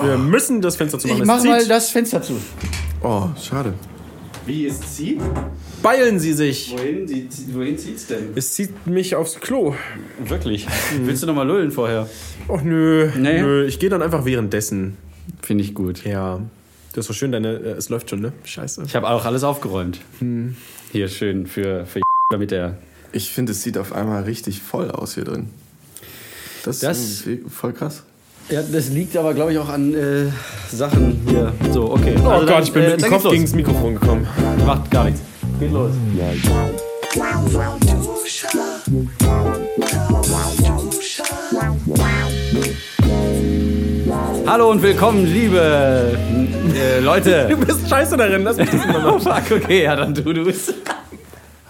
Wir müssen das Fenster zu machen. Ich Es mach zieht. mal das Fenster zu. Oh, schade. Wie es zieht? Beilen Sie sich. Wohin, die, wohin zieht's denn? Es zieht mich aufs Klo. Wirklich? Willst du noch mal lullen vorher? Och nö, Nee. nö. Ich gehe dann einfach währenddessen. Finde ich gut. Ja. Das ist so schön, deine. Äh, es läuft schon, ne? Scheiße. Ich habe auch alles aufgeräumt. Hier schön für, für damit der. Ich finde, es sieht auf einmal richtig voll aus hier drin. Das, Das- ist irgendwie voll krass. Ja, das liegt aber, glaube ich, auch an äh, Sachen hier. So, okay. Oh Also Gott, dann, ich bin äh, mit dem Kopf gegen das Mikrofon gekommen. Macht gar nichts. Geht los. Hallo und willkommen, liebe äh, Leute. Du bist scheiße darin, lass mich das mal Oh, fuck, okay, ja, dann tu du's.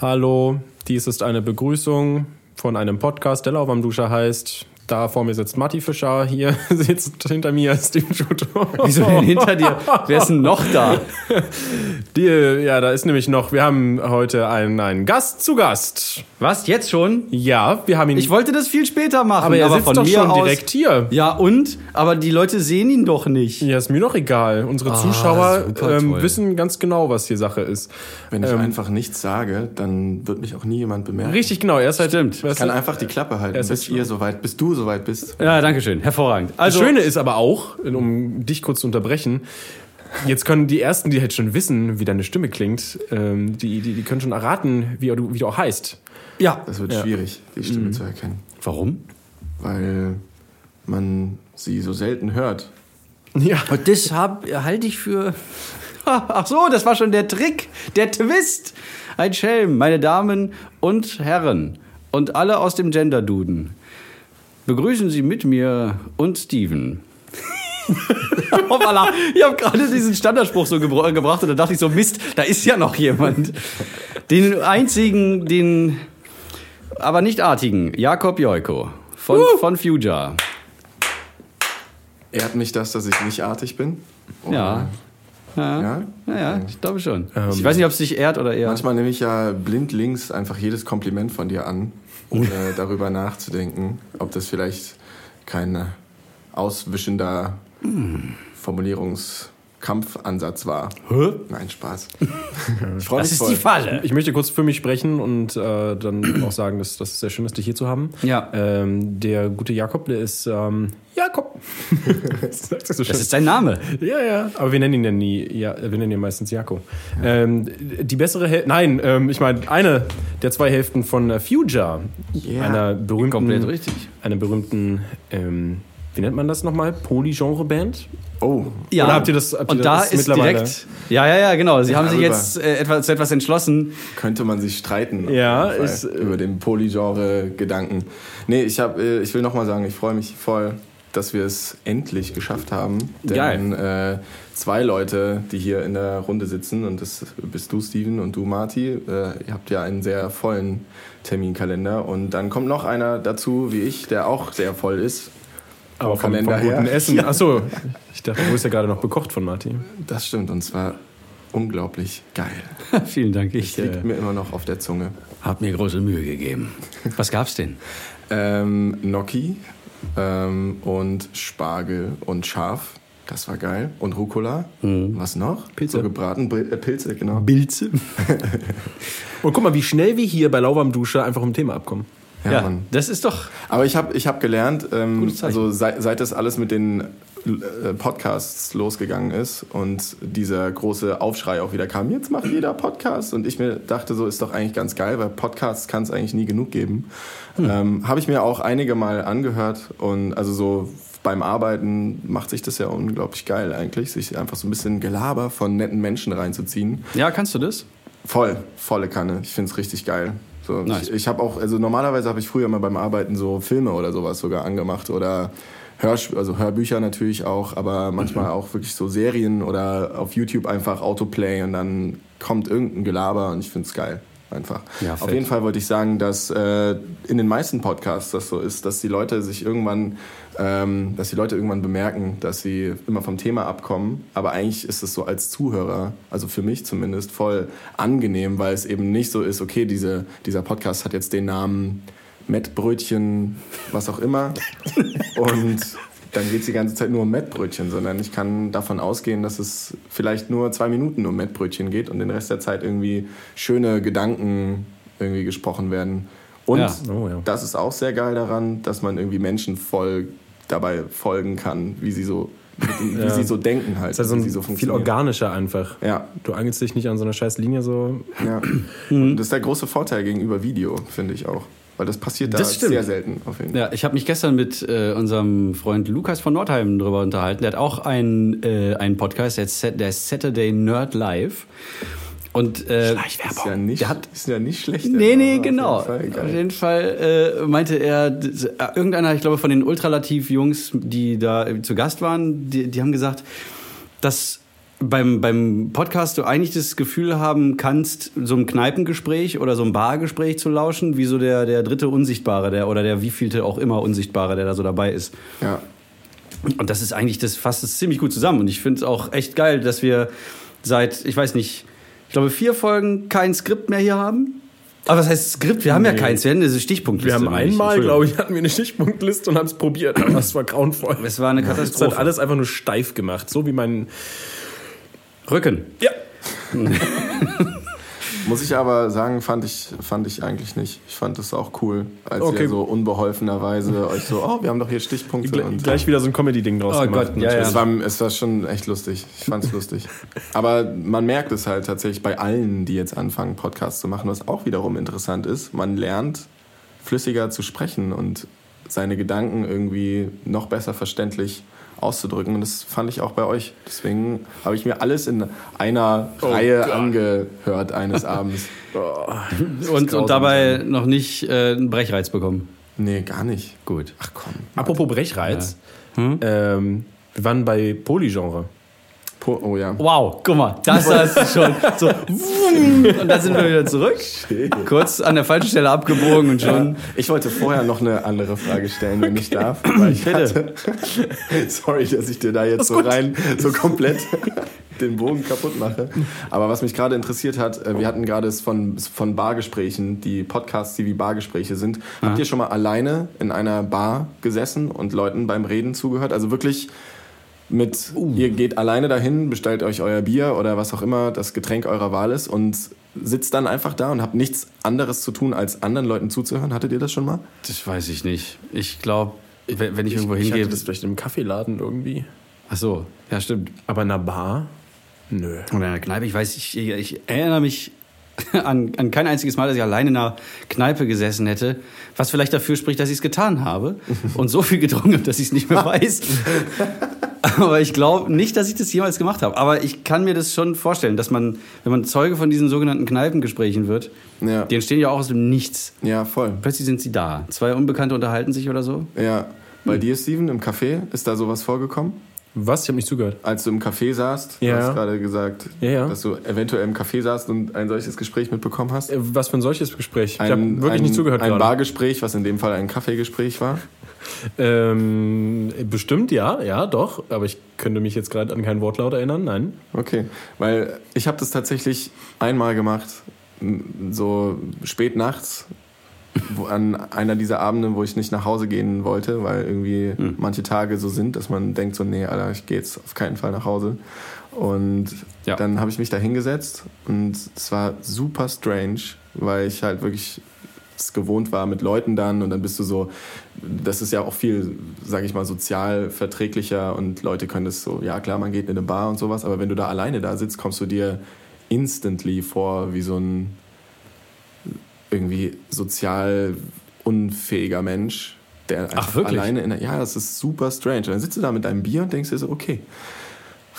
Hallo, dies ist eine Begrüßung von einem Podcast, der Lauwarmduscher heißt. Da vor mir sitzt Matti Fischer, hier sitzt hinter mir Steven Schuto. Wieso denn hinter dir? Wer ist denn noch da? Die, ja, da ist nämlich noch, wir haben heute einen, einen Gast zu Gast. Was, jetzt schon? Ja, wir haben ihn. Ich wollte das viel später machen, aber er sitzt von doch mir schon aus, direkt hier. Ja, und? Aber die Leute sehen ihn doch nicht. Ja, ist mir doch egal. Unsere Zuschauer Ah, super ähm, wissen ganz genau, was hier Sache ist. Wenn ich einfach nichts sage, dann wird mich auch nie jemand bemerken. Richtig, genau. Er ist halt, Stimmt. Ich kann du, einfach die Klappe halten, ist bis jetzt ihr soweit, bis du soweit bist. Ja, danke schön. Hervorragend. Das Also, Schöne ist aber auch, um dich kurz zu unterbrechen, jetzt können die Ersten, die halt schon wissen, wie deine Stimme klingt, ähm, die, die, die können schon erraten, wie du, wie du auch heißt. ja. Das wird Ja. schwierig, die Stimme zu erkennen. Warum? Weil man sie so selten hört. Ja. Und das halte ich für. Ach so, das war schon der Trick, der Twist. Ein Schelm, meine Damen und Herren und alle aus dem Gender-Duden. Begrüßen Sie mit mir und Steven. Hoppala, ich habe gerade diesen Standardspruch so gebra gebracht und da dachte ich so, Mist, da ist ja noch jemand. Den einzigen, den, aber nicht artigen, Jakob Joiko von, von Fuja. Ehrt mich das, dass ich nicht artig bin? Oder- Ja. Ja. Ja? Naja, ich glaube schon. Ähm, ich weiß nicht, ob es dich ehrt oder eher. Manchmal nehme ich ja blindlings einfach jedes Kompliment von dir an, ohne darüber nachzudenken, ob das vielleicht kein auswischender Formulierungskampfansatz war. Nein, Spaß. Ich Das mich ist voll. die Falle. Ich möchte kurz für mich sprechen und äh, dann auch sagen, dass das sehr schön ist, dich hier zu haben. Ja. Ähm, der gute Jakob, der ist ähm, Jakob. das er so. Das ist sein Name. Ja, ja, aber wir nennen ihn ja nie, ja, wir nennen ihn meistens Jako. Ähm, die bessere Hälfte, nein, ähm, ich meine, eine der zwei Hälften von äh, Future, Yeah. einer berühmten, Komplett richtig. einer berühmten, ähm, wie nennt man das nochmal, Polygenre-Band? Oh, Ja. Oder habt ihr das- habt ihr Und da das ist mittlerweile- direkt. Ja, ja, ja, genau. Sie haben sich darüber. jetzt äh, etwas, zu etwas entschlossen. könnte man sich streiten. Ja, ist, äh, über den Polygenre-Gedanken. Nee, ich, hab, äh, ich will nochmal sagen, ich freue mich voll, dass wir es endlich geschafft haben. Denn äh, zwei Leute, die hier in der Runde sitzen, und das bist du, Steven, und du, Marty, äh, ihr habt ja einen sehr vollen Terminkalender. Und dann kommt noch einer dazu, wie ich, der auch sehr voll ist. Aber vom, vom Kalender her. guten Essen. Achso, ich dachte, du bist ja gerade noch bekocht von Martin. Das stimmt, und zwar unglaublich geil. Vielen Dank. Ich Liegt äh, mir immer noch auf der Zunge. habe mir große Mühe gegeben. Was gab's denn? Ähm, Gnocchi ähm, und Spargel und Schaf. Das war geil. Und Rucola. Was noch? Pilze. So gebraten. Äh, Pilze, genau. Bilze. Und guck mal, wie schnell wir hier bei Lauwarm Dusche einfach im Thema abkommen. Ja, Ja, Mann. das ist doch. Aber ich habe ich hab gelernt, ähm, also seit, seit das alles mit den äh, Podcasts losgegangen ist und dieser große Aufschrei auch wieder kam, jetzt macht jeder Podcast. Und ich mir dachte, so ist doch eigentlich ganz geil, weil Podcasts kann es eigentlich nie genug geben. Ähm, habe ich mir auch einige Mal angehört und also so beim Arbeiten macht sich das ja unglaublich geil eigentlich, sich einfach so ein bisschen Gelaber von netten Menschen reinzuziehen. Ja, kannst du das? Voll, volle Kanne. Ich find's richtig geil. So, Nice. Ich, ich habe auch, also normalerweise habe ich früher mal beim Arbeiten so Filme oder sowas sogar angemacht oder Hörsp also Hörbücher natürlich auch, aber manchmal auch wirklich so Serien oder auf YouTube einfach Autoplay und dann kommt irgendein Gelaber und ich find's geil. Einfach. Ja, auf jeden Fall wollte ich sagen, dass äh, in den meisten Podcasts das so ist, dass die Leute sich irgendwann, ähm, dass die Leute irgendwann bemerken, dass sie immer vom Thema abkommen. Aber eigentlich ist es so als Zuhörer, also für mich zumindest, voll angenehm, weil es eben nicht so ist, okay, diese, dieser Podcast hat jetzt den Namen Mettbrötchen, was auch immer. Und dann geht es die ganze Zeit nur um Mettbrötchen, sondern ich kann davon ausgehen, dass es vielleicht nur zwei Minuten um Mettbrötchen geht und den Rest der Zeit irgendwie schöne Gedanken irgendwie gesprochen werden. Und Ja. Oh, ja. das ist auch sehr geil daran, dass man irgendwie Menschen voll dabei folgen kann, wie sie so, wie Ja. sie so denken halt, Es ist also wie so viel funktionieren. organischer einfach. Ja, Du angelst dich nicht an so einer scheiß Linie so. ja. Und das ist der große Vorteil gegenüber Video, finde ich auch. Weil das passiert da Das sehr selten auf jeden Fall. Ja, ich habe mich gestern mit äh, unserem Freund Lukas von Nordheim drüber unterhalten. Der hat auch einen, äh, einen Podcast, der, ist Saturday Nerd Live. Und äh, Ist ja nicht, Der hat- ist ja nicht schlecht. Nee, nee, auf genau. jeden Fall Auf jeden Fall äh, meinte er, äh, irgendeiner, ich glaube, von den Ultralativ-Jungs, die da zu Gast waren, die, die haben gesagt, dass beim, beim Podcast du eigentlich das Gefühl haben kannst, so ein Kneipengespräch oder so ein Bargespräch zu lauschen, wie so der, der dritte Unsichtbare, der oder der wievielte auch immer Unsichtbare, der da so dabei ist. Ja. Und das ist eigentlich, das fasst es ziemlich gut zusammen. Und ich finde es auch echt geil, dass wir seit, ich weiß nicht, ich glaube vier Folgen kein Skript mehr hier haben. Aber was heißt Skript? Wir haben ja Nee. keins, wir haben diese Stichpunktliste. Wir haben einmal, glaube ich, hatten wir eine Stichpunktliste und haben es probiert. Aber es war grauenvoll. Es war eine Es hat Katastrophe. alles einfach nur steif gemacht. So wie mein. Rücken. Ja. Muss ich aber sagen, fand ich, fand ich eigentlich nicht. Ich fand es auch cool, als Okay. ihr so unbeholfenerweise euch so, oh, wir haben doch hier Stichpunkte. Gleich, und gleich wieder so ein Comedy-Ding draus Oh gemacht. Gott, ja, ja. Es, war, es war schon echt lustig. Ich fand es lustig. Aber man merkt es halt tatsächlich bei allen, die jetzt anfangen, Podcasts zu machen, was auch wiederum interessant ist. Man lernt flüssiger zu sprechen und seine Gedanken irgendwie noch besser verständlich auszudrücken. Und das fand ich auch bei euch. Deswegen habe ich mir alles in einer Oh Reihe Gott. angehört eines Abends. Und, grausam und dabei noch nicht äh, einen Brechreiz bekommen. Nee, gar nicht. Gut. Ach komm. Apropos Brechreiz. Ähm, wir waren bei Polygenre. Oh ja. Wow, guck mal, das hast du schon. So, und dann sind wir wieder zurück. Kurz an der falschen Stelle abgebogen und schon. Ich wollte vorher noch eine andere Frage stellen, wenn ich darf. Weil ich hatte, sorry, dass ich dir da jetzt so rein, so komplett den Bogen kaputt mache. Aber was mich gerade interessiert hat, äh, wir hatten gerade es von, von Bargesprächen, die Podcasts, die wie Bargespräche sind. Habt ihr schon mal alleine in einer Bar gesessen und Leuten beim Reden zugehört? Also wirklich mit, ihr geht alleine dahin, bestellt euch euer Bier oder was auch immer das Getränk eurer Wahl ist und sitzt dann einfach da und habt nichts anderes zu tun, als anderen Leuten zuzuhören. Hattet ihr das schon mal? Das weiß ich nicht. Ich glaube, wenn wenn ich irgendwo Ich hingehe. hatte das vielleicht im Kaffeeladen irgendwie. Ach so, ja, stimmt. Aber in einer Bar? Nö. Oder in einer Kneipe, ich weiß, ich, ich erinnere mich an, an kein einziges Mal, dass ich alleine in einer Kneipe gesessen hätte, was vielleicht dafür spricht, dass ich es getan habe und so viel getrunken habe, dass ich es nicht mehr weiß. Aber ich glaube nicht, dass ich das jemals gemacht habe. Aber ich kann mir das schon vorstellen, dass man, wenn man Zeuge von diesen sogenannten Kneipengesprächen wird, Ja. die entstehen ja auch aus dem Nichts. Ja, voll. Plötzlich sind sie da. Zwei Unbekannte unterhalten sich oder so. Ja. Bei dir, Steven, im Café, ist da sowas vorgekommen? Was? Ich habe nicht zugehört. Als du im Café saßt, Ja. du hast gerade gesagt, Ja, ja. dass du eventuell im Café saßt und ein solches Gespräch mitbekommen hast. Äh, Was für ein solches Gespräch? ich habe Ein- wirklich ein, nicht zugehört Ein gerade. Bargespräch, was in dem Fall ein Kaffeegespräch war. Ähm, bestimmt ja, ja, doch. Aber ich könnte mich jetzt gerade an keinen Wortlaut erinnern. Nein. Okay, weil ich habe das tatsächlich einmal gemacht, so spät nachts, an einer dieser Abende, wo ich nicht nach Hause gehen wollte, weil irgendwie Hm. manche Tage so sind, dass man denkt so, nee, Alter, ich gehe jetzt auf keinen Fall nach Hause. Und Ja. dann habe ich mich da hingesetzt und es war super strange, weil ich halt wirklich es gewohnt war mit Leuten dann und dann bist du so, das ist ja auch viel, sage ich mal, sozial verträglicher und Leute können das so, ja klar, man geht in eine Bar und sowas, aber wenn du da alleine da sitzt, kommst du dir instantly vor wie so ein irgendwie sozial unfähiger Mensch, der wirklich? alleine in der, ja, das ist super strange. Und dann sitzt du da mit deinem Bier und denkst dir so, okay,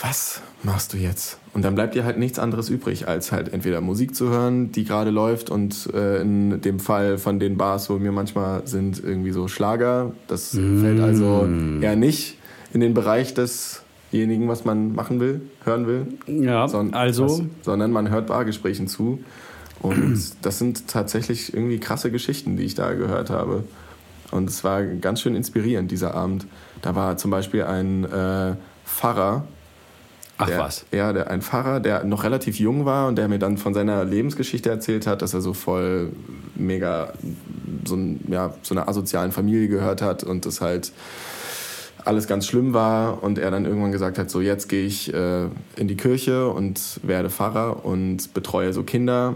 was machst du jetzt? Und dann bleibt dir halt nichts anderes übrig, als halt entweder Musik zu hören, die gerade läuft und äh, in dem Fall von den Bars, wo wir manchmal sind, irgendwie so Schlager. Das fällt also eher nicht in den Bereich desjenigen, was man machen will, hören will. Ja, Son- also. was- sondern man hört Bargesprächen zu. Und das sind tatsächlich irgendwie krasse Geschichten, die ich da gehört habe. Und es war ganz schön inspirierend, dieser Abend. Da war zum Beispiel ein äh, Pfarrer, Ach der, was. Ja, der, ein Pfarrer, der noch relativ jung war und der mir dann von seiner Lebensgeschichte erzählt hat, dass er so voll mega so, ein, ja, so einer asozialen Familie gehört hat und das halt alles ganz schlimm war und er dann irgendwann gesagt hat, so jetzt gehe ich äh, in die Kirche und werde Pfarrer und betreue so Kinder.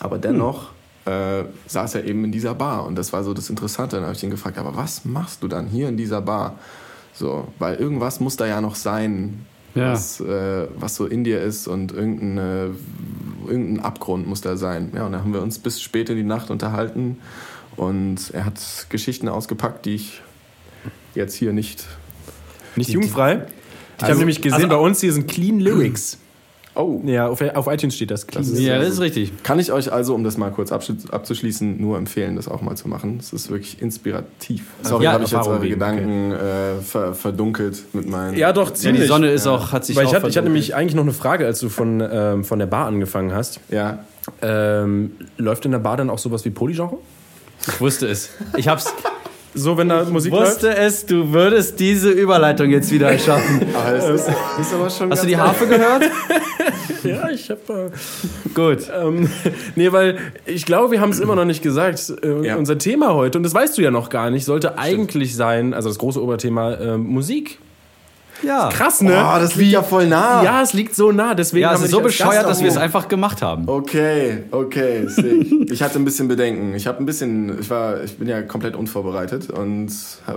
Aber dennoch äh, saß er eben in dieser Bar und das war so das Interessante. Dann habe ich ihn gefragt, aber was machst du dann hier in dieser Bar? So, weil irgendwas muss da ja noch sein, Ja. was, äh, was so in dir ist und irgendeine, irgendein Abgrund muss da sein. Ja, und dann haben wir uns bis spät in die Nacht unterhalten und er hat Geschichten ausgepackt, die ich jetzt hier nicht. Nicht jugendfrei. Ich habe Also- nämlich gesehen, also- bei uns hier sind Clean Lyrics. Oh, Ja, auf, auf iTunes steht das. Clean Das ist-. Ja, das ist richtig. kann ich euch also, um das mal kurz abzuschließen, nur empfehlen, das auch mal zu machen. Es ist wirklich inspirativ. Sorry, Ja, habe ich jetzt eure reden, Gedanken äh, ver verdunkelt mit meinen. Ja, doch, Ja, ziemlich. die Sonne ist auch, hat sich Weil auch ich hatte, ich hatte nämlich eigentlich noch eine Frage, als du von, ähm, von der Bar angefangen hast. Ja. Ähm, läuft in der Bar dann auch sowas wie Polygenre? Ich wusste es. Ich hab's. So, wenn da Musik wusste es, du würdest diese Überleitung jetzt wieder schaffen. Aber es ist, ist aber schon Hast du die. Harfe gehört? läuft? Ja, ich habe. Gut. Äh, ähm, nee, weil ich glaube, wir haben es immer noch nicht gesagt. Äh, Ja. Unser Thema heute, und das weißt du ja noch gar nicht, sollte eigentlich sein, also das große Oberthema, ähm, Musik. Ja. Krass, ne? Oh, das liegt ja voll nah. Ja, es liegt so nah, deswegen Ja, haben es wir ist so bescheuert, dass wir es einfach gemacht haben. Okay, okay, sick. Ich hatte ein bisschen Bedenken. Ich habe ein bisschen, ich war, ich bin ja komplett unvorbereitet und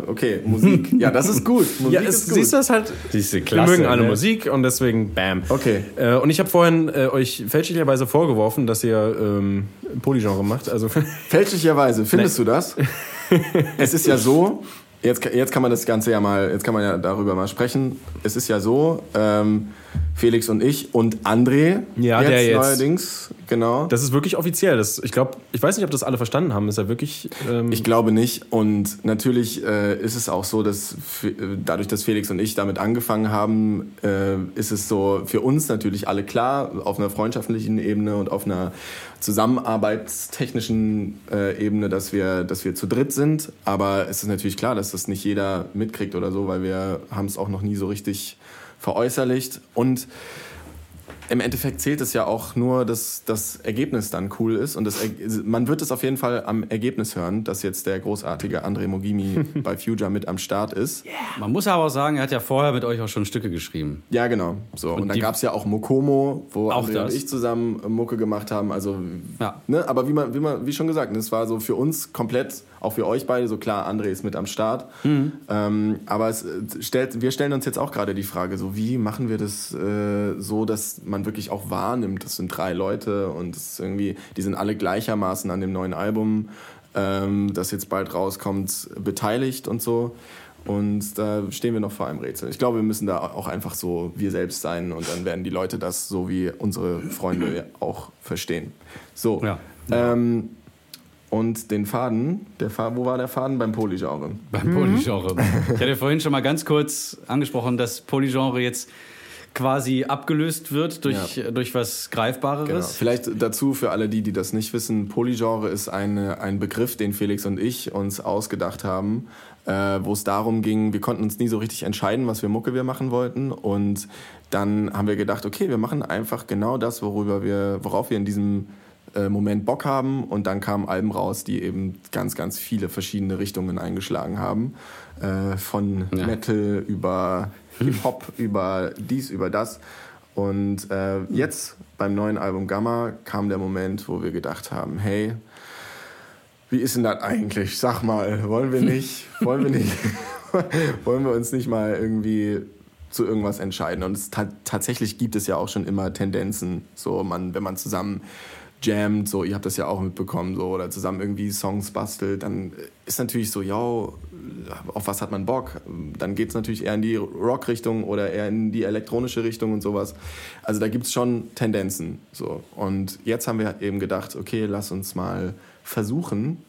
okay, Musik. Ja, das ist gut. Musik Ja, es, ist gut. siehst du das halt? Siehst du, wir klasse, mögen alle ne? Musik und deswegen bam. Okay. Äh, und ich habe vorhin äh, euch fälschlicherweise vorgeworfen, dass ihr ähm, Polygenre macht. Also Fälschlicherweise, findest du das? es ist ja so, jetzt, jetzt kann man das Ganze ja mal, jetzt kann man ja darüber mal sprechen. Es ist ja so, ähm, Felix und ich und André Ja, jetzt, der jetzt. neuerdings, genau. das ist wirklich offiziell. Das, ich glaube, ich weiß nicht, ob das alle verstanden haben. Ist ja wirklich. Ähm, Ich glaube nicht. Und natürlich äh, ist es auch so, dass äh, dadurch, dass Felix und ich damit angefangen haben, äh, ist es so für uns natürlich alle klar, auf einer freundschaftlichen Ebene und auf einer zusammenarbeitstechnischen äh, Ebene, dass wir, dass wir zu dritt sind. Aber es ist natürlich klar, dass das nicht jeder mitkriegt oder so, weil wir haben es auch noch nie so richtig veräußerlicht. Und im Endeffekt zählt es ja auch nur, dass das Ergebnis dann cool ist. Und das, Er- man wird es auf jeden Fall am Ergebnis hören, dass jetzt der großartige André Mogimi bei Future mit am Start ist. Man muss aber auch sagen, er hat ja vorher mit euch auch schon Stücke geschrieben. Ja, genau. So. Und, dann die- gab es ja auch Mokomo, wo Auch André das. und ich zusammen Mucke gemacht haben. Also, Ja. ne? aber wie, man, wie, man, wie schon gesagt, es war so für uns komplett, auch für euch beide, so klar, André ist mit am Start. Mhm. Ähm, aber es äh, stellt, wir stellen uns jetzt auch gerade die Frage, so wie machen wir das äh, so, dass man wirklich auch wahrnimmt, das sind drei Leute und irgendwie, die sind alle gleichermaßen an dem neuen Album, ähm, das jetzt bald rauskommt, beteiligt und so. Und da stehen wir noch vor einem Rätsel. Ich glaube, wir müssen da auch einfach so wir selbst sein und dann werden die Leute das so wie unsere Freunde auch verstehen. So. Ja. Ähm, und den Faden, der Fa wo war der Faden? Beim Polygenre. Beim Polygenre. Ich hatte vorhin schon mal ganz kurz angesprochen, dass Polygenre jetzt quasi abgelöst wird durch, durch was Genau. Greifbareres. Vielleicht dazu für alle die, die das nicht wissen, Polygenre ist eine, ein Begriff, den Felix und ich uns ausgedacht haben, äh, wo es darum ging, wir konnten uns nie so richtig entscheiden, was für Mucke wir machen wollten und dann haben wir gedacht, okay, wir machen einfach genau das, worüber wir, worauf wir in diesem äh, Moment Bock haben und dann kamen Alben raus, die eben ganz, ganz viele verschiedene Richtungen eingeschlagen haben. Äh, von Ja. Metal über Hip-Hop, über dies, über das. Und äh, jetzt beim neuen Album Gamma kam der Moment, wo wir gedacht haben, hey, wie ist denn das eigentlich? Sag mal, wollen wir nicht, wollen wir nicht, wollen wir uns nicht mal irgendwie zu irgendwas entscheiden? Und es ta tatsächlich gibt es ja auch schon immer Tendenzen, so man, wenn man zusammen jammt, so ihr habt das ja auch mitbekommen, so oder zusammen irgendwie Songs bastelt, dann ist natürlich so, ja, auf was hat man Bock? Dann geht es natürlich eher in die Rock-Richtung oder eher in die elektronische Richtung und sowas. Also da gibt es schon Tendenzen. So. Und jetzt haben wir eben gedacht, okay, lass uns mal versuchen,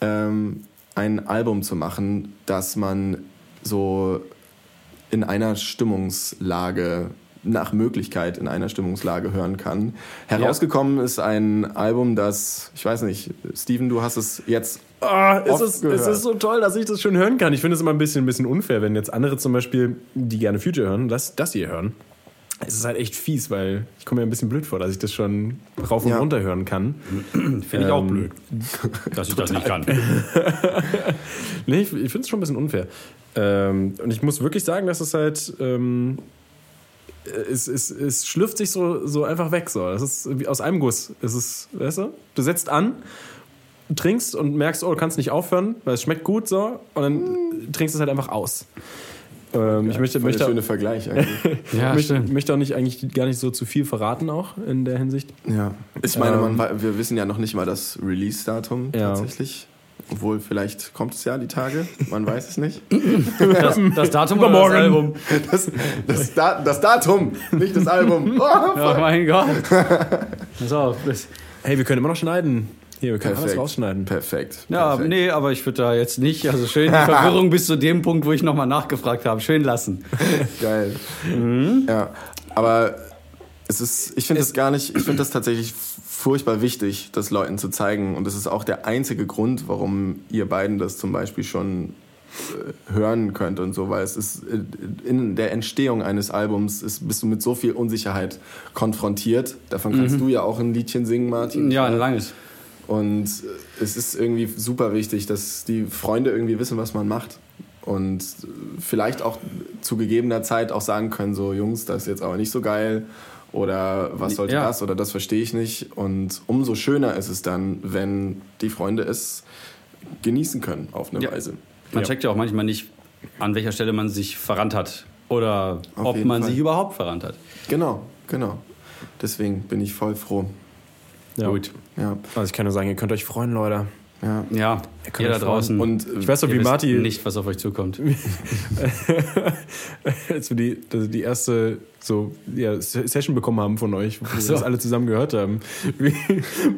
ähm, ein Album zu machen, das man so in einer Stimmungslage, nach Möglichkeit in einer Stimmungslage hören kann. Herausgekommen ist ein Album, das, ich weiß nicht, Steven, du hast es jetzt Ah, es, Oft ist, es gehört. ist so toll, dass ich das schon hören kann. Ich finde es immer ein bisschen, ein bisschen unfair, wenn jetzt andere zum Beispiel, die gerne Future hören, das, das hier hören. Es ist halt echt fies, weil ich komme mir ein bisschen blöd vor, dass ich das schon rauf und Ja. runter hören kann. Finde ich auch Ähm, blöd, dass ich das nicht kann. Nee, ich, ich finde es schon ein bisschen unfair. Ähm, und ich muss wirklich sagen, dass es halt. Ähm, es, es, es schlürft sich so, so einfach weg. So. Das ist wie aus einem Guss. Es ist, weißt du? Du setzt an, trinkst und merkst, oh, du kannst nicht aufhören, weil es schmeckt gut so. Und dann trinkst du es halt einfach aus. Ähm, ich möchte, möchte, schöne Vergleich eigentlich. Ja, möchte, möchte auch nicht eigentlich gar nicht so zu viel verraten, auch in der Hinsicht. ja. Ich meine, man, Ähm, wei- wir wissen ja noch nicht mal das Release-Datum Ja. tatsächlich. Obwohl, vielleicht kommt es ja die Tage. Man weiß es nicht. Das, das Datum oder das Album? Das, das, Da- das Datum, nicht das Album. Oh, Oh mein Gott. Pass auf. Das, Hey, wir können immer noch schneiden. Hier, wir können alles Perfekt. rausschneiden. Perfekt. ja, perfekt. nee, aber ich würde da jetzt nicht, also schön die Verwirrung bis zu dem Punkt, wo ich nochmal nachgefragt habe, schön lassen. Geil. Ja, aber es ist, ich finde das gar nicht, ich finde das tatsächlich furchtbar wichtig, das Leuten zu zeigen. Und das ist auch der einzige Grund, warum ihr beiden das zum Beispiel schon äh, hören könnt und so, weil es ist äh, in der Entstehung eines Albums ist, bist du mit so viel Unsicherheit konfrontiert. Davon kannst du ja auch ein Liedchen singen, Martin. Ja, ein langes. Und äh, es ist irgendwie super wichtig, dass die Freunde irgendwie wissen, was man macht. Und vielleicht auch zu gegebener Zeit auch sagen können, so Jungs, das ist jetzt aber nicht so geil. Oder was sollte Ja. das? Oder das verstehe ich nicht. Und umso schöner ist es dann, wenn die Freunde es genießen können auf eine Ja. Weise. Man Ja. checkt ja auch manchmal nicht, an welcher Stelle man sich verrannt hat. Oder Auf ob man Fall. sich überhaupt verrannt hat. Genau, genau. Deswegen bin ich voll froh. Ja. Gut. Ja, Also ich kann nur sagen, ihr könnt euch freuen, Leute. Ja. Ja, ihr da draußen. Und äh, Ich weiß ihr wie Marty, nicht, was auf euch zukommt. als wir die, also die erste so, ja, Session bekommen haben von euch, wo wir so. das alle zusammen gehört haben, wie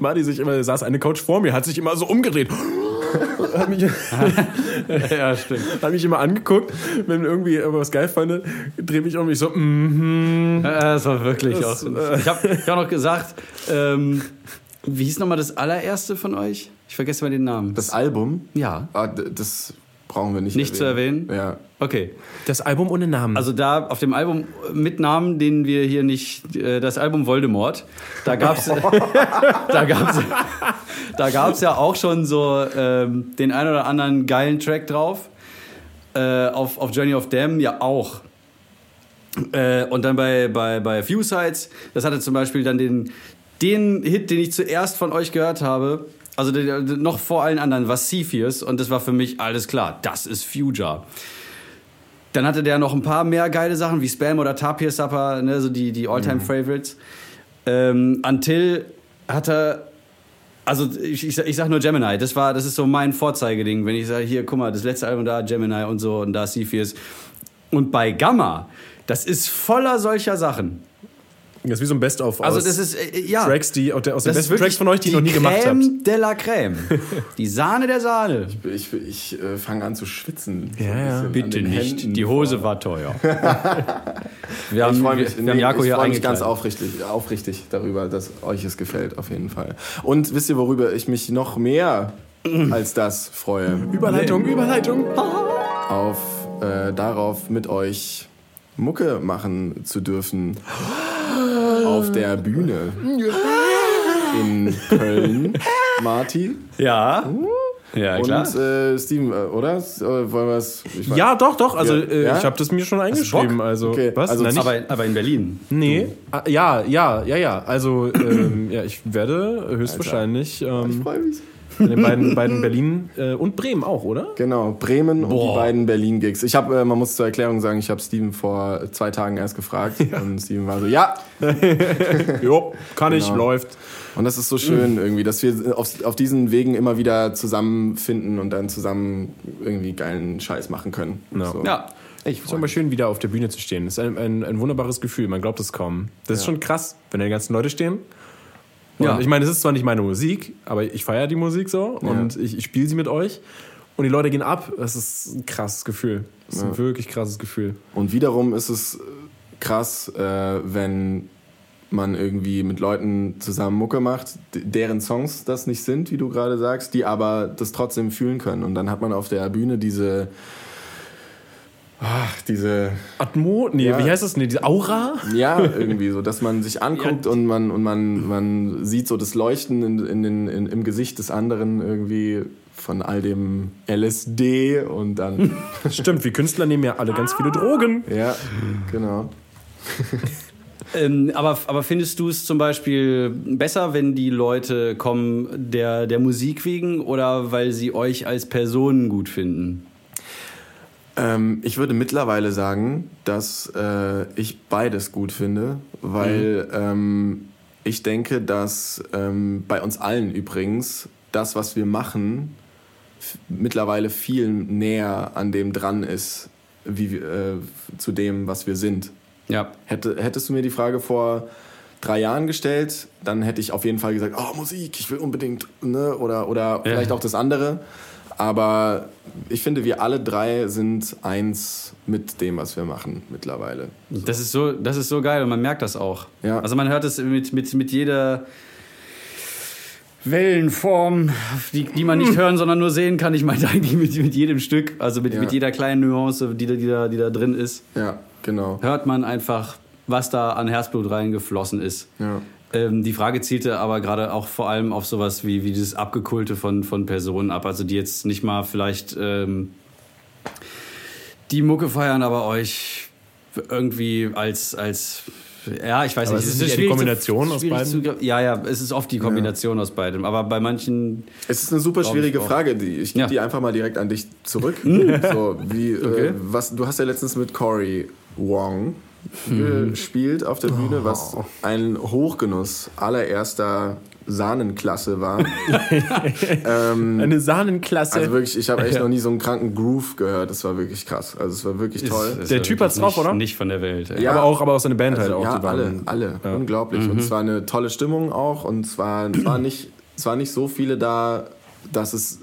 Marty sich immer, saß eine Couch vor mir, hat sich immer so umgedreht. hat, mich, ja, stimmt. hat mich immer angeguckt, wenn irgendwie irgendwas was geil fand, drehe mich um, ich so, mhm. Ja, Das war wirklich Das, auch. äh, Ich habe hab noch gesagt, ähm, wie hieß nochmal das allererste von euch? Ich vergesse mal den Namen. das Album, ja. ah, das brauchen wir nicht Nicht zu erwähnen? Ja. Okay. Das Album ohne Namen. Also da auf dem Album mit Namen, den wir hier nicht, äh, das Album Voldemort, da gab's, da gab's, da gab's ja auch schon so ähm, den ein oder anderen geilen Track drauf. Äh, auf, auf Journey of Damn ja auch. Äh, und dann bei, bei, bei Few Sides, das hatte zum Beispiel dann den, den Hit, den ich zuerst von euch gehört habe, also noch vor allen anderen, war Cepheus und das war für mich alles klar, das ist Future. Dann hatte der noch ein paar mehr geile Sachen wie Spam oder Tapir Supper, ne, so die, die All-Time-Favorites. Ähm, Until hatte, also ich, ich, sag- ich sag nur Gemini, das war, das ist so mein Vorzeigeding, wenn ich sage, hier, guck mal, das letzte Album da, Gemini und so und da Cepheus. Und bei Gamma, das ist voller solcher Sachen. Das ist wie so ein Best-of Also aus das ist, äh, ja. Tracks, die aus den besten Tracks von euch, die ihr noch nie gemacht habt. Crème de la Crème. Die Sahne der Sahne. Ich, ich äh, fange an zu schwitzen. Ja, ja. Bitte nicht, Händen. die Hose war teuer. Wir haben, Ich freue mich, wir, wir nee, ich freu mich ganz aufrichtig, aufrichtig darüber, dass euch es gefällt, auf jeden Fall. Und wisst ihr, worüber ich mich noch mehr als das freue? Überleitung, Überleitung. Auf, äh, darauf mit euch Mucke machen zu dürfen. Auf der Bühne. In Köln. Marti. Ja, ja klar. Und äh, Steven, äh, oder? Äh, wollen wir es? Ja, doch, doch. Also Ja. äh, Ja? ich habe das mir schon eingeschrieben. Also Okay, was? also Nein, nicht, aber, aber in Berlin. nee. Ah, Ja, ja, ja, ja. Also ähm, ja, ich werde höchstwahrscheinlich Ich ähm, freue mich. In den beiden, beiden Berlin äh, und Bremen auch, oder? Genau, Bremen und die Boah. beiden Berlin-Gigs. Ich habe, äh, man muss zur Erklärung sagen, ich habe Steven vor zwei Tagen erst gefragt und Steven war so, ja. jo, kann ich, Genau. läuft. Und das ist so schön irgendwie, dass wir auf, auf diesen Wegen immer wieder zusammenfinden und dann zusammen irgendwie geilen Scheiß machen können. Ja. So. Ja. Ich Es ist immer schön, wieder auf der Bühne zu stehen. Das ist ein, ein, ein wunderbares Gefühl. Man glaubt es kaum. Das ist Ja. schon krass, wenn da die ganzen Leute stehen. Und Ja. ich meine, es ist zwar nicht meine Musik, aber ich feiere die Musik so und ich, ich spiele sie mit euch. Und die Leute gehen ab. Das ist ein krasses Gefühl. Das ist ein Ja. wirklich krasses Gefühl. Und wiederum ist es äh, krass, äh, wenn man irgendwie mit Leuten zusammen Mucke macht, deren Songs das nicht sind, wie du gerade sagst, die aber das trotzdem fühlen können. Und dann hat man auf der Bühne diese Ach, diese. Atmo? Nee, Ja. wie heißt das? Nee, diese Aura? Ja, irgendwie so, dass man sich anguckt und, man, und man, man sieht so das Leuchten in, in, den- in, im Gesicht des anderen irgendwie von all dem LSD und dann. Stimmt, wir Künstler nehmen ja alle ganz viele Drogen. ja, genau. Ähm, aber, aber findest du es zum Beispiel besser, wenn die Leute kommen der, der Musik wegen oder weil sie euch als Personen gut finden? Ähm, ich würde mittlerweile sagen, dass äh, ich beides gut finde, weil ähm, ich denke, dass ähm, bei uns allen übrigens das, was wir machen, mittlerweile viel näher an dem dran ist, wie, äh, zu dem, was wir sind. Ja. Hätte, hättest du mir die Frage vor drei Jahren gestellt, dann hätte ich auf jeden Fall gesagt, oh Musik, ich will unbedingt, ne? oder, oder vielleicht auch das andere. Aber ich finde, wir alle drei sind eins mit dem, was wir machen mittlerweile. Das ist so, das ist so geil und man merkt das auch. Ja. Also man hört es mit, mit, mit jeder Wellenform, die, die man nicht hören, sondern nur sehen kann. Ich meine eigentlich mit, mit jedem Stück, also mit, Ja. mit jeder kleinen Nuance, die, da- die, da, die da drin ist, Ja, genau. hört man einfach, was da an Herzblut reingeflossen ist. Ja. Ähm, die Frage zielte aber gerade auch vor allem auf sowas wie, wie dieses Abgekulte von, von Personen ab, also die jetzt nicht mal vielleicht ähm, die Mucke feiern, aber euch irgendwie als, als ja, ich weiß Aber nicht. es ist es nicht eher die Kombination zu, aus beiden? Zu, ja, ja, es ist oft die Kombination aus beidem. Aber bei manchen, Es ist eine super schwierige. Frage. Die, ich gebe Ja. die einfach mal direkt an dich zurück. so, wie, Okay. äh, was, du hast ja letztens mit Cory Wong Mhm. Gespielt auf der Bühne, was Oh. ein Hochgenuss allererster Sahnenklasse war. ähm, Eine Sahnenklasse. also wirklich, ich habe echt Ja. noch nie so einen kranken Groove gehört. Das war wirklich krass. Also es war wirklich toll. ist, ist Der Typ hat's drauf, oder? Nicht von der Welt. Ja. Ja. aber, auch, aber auch seine Band halt Also, auch. ja, die alle, waren- alle. Ja. Unglaublich. Und es war eine tolle Stimmung auch. Und es waren es waren nicht, es waren nicht so viele da, dass es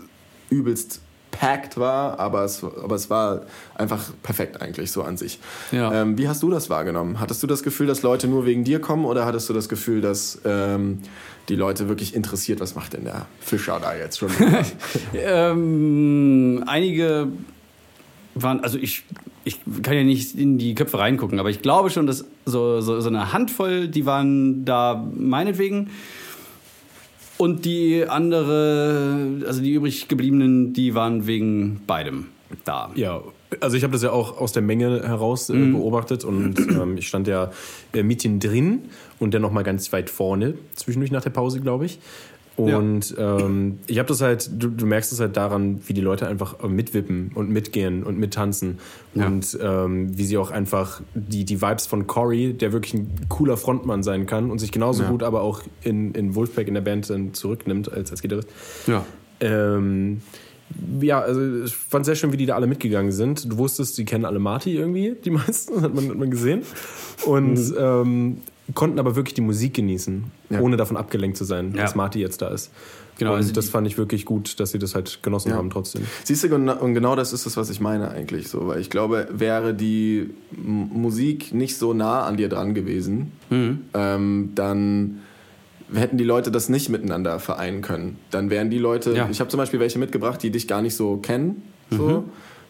übelst packed war, aber es, aber es war einfach perfekt eigentlich so an sich. Ja. Ähm, wie hast du das wahrgenommen? Hattest du das Gefühl, dass Leute nur wegen dir kommen oder hattest du das Gefühl, dass ähm, die Leute wirklich interessiert, was macht denn der Fischer da jetzt schon? Ähm, einige waren, also ich, ich kann ja nicht in die Köpfe reingucken, aber ich glaube schon, dass so, so, so eine Handvoll, die waren da meinetwegen. Und die andere, also die übrig gebliebenen, die waren wegen beidem da. Ja, also ich habe das ja auch aus der Menge heraus äh, Mhm. beobachtet und ähm, ich stand ja äh, mitten drin und dann noch mal ganz weit vorne, zwischendurch nach der Pause, glaube ich. Und ähm, ich habe das halt, du, du merkst es halt daran, wie die Leute einfach äh, mitwippen und mitgehen und mittanzen. Ja. Und ähm, wie sie auch einfach die, die Vibes von Cory, der wirklich ein cooler Frontmann sein kann und sich genauso Ja. gut aber auch in, in Wolfpack in der Band dann zurücknimmt als, als Gitarrist. Ja. Ähm, ja, also ich fand sehr schön, wie die da alle mitgegangen sind. Du wusstest, die kennen alle Marty irgendwie, die meisten, hat man, hat man gesehen. Und ähm, konnten aber wirklich die Musik genießen, Ja. ohne davon abgelenkt zu sein, Ja. dass Marty jetzt da ist. Genau, und also das fand ich wirklich gut, dass sie das halt genossen Ja. haben trotzdem. Siehst du, und genau das ist es, was ich meine eigentlich so. Weil ich glaube, wäre die Musik nicht so nah an dir dran gewesen, ähm, dann hätten die Leute das nicht miteinander vereinen können. Dann wären die Leute, Ja. ich habe zum Beispiel welche mitgebracht, die dich gar nicht so kennen, so,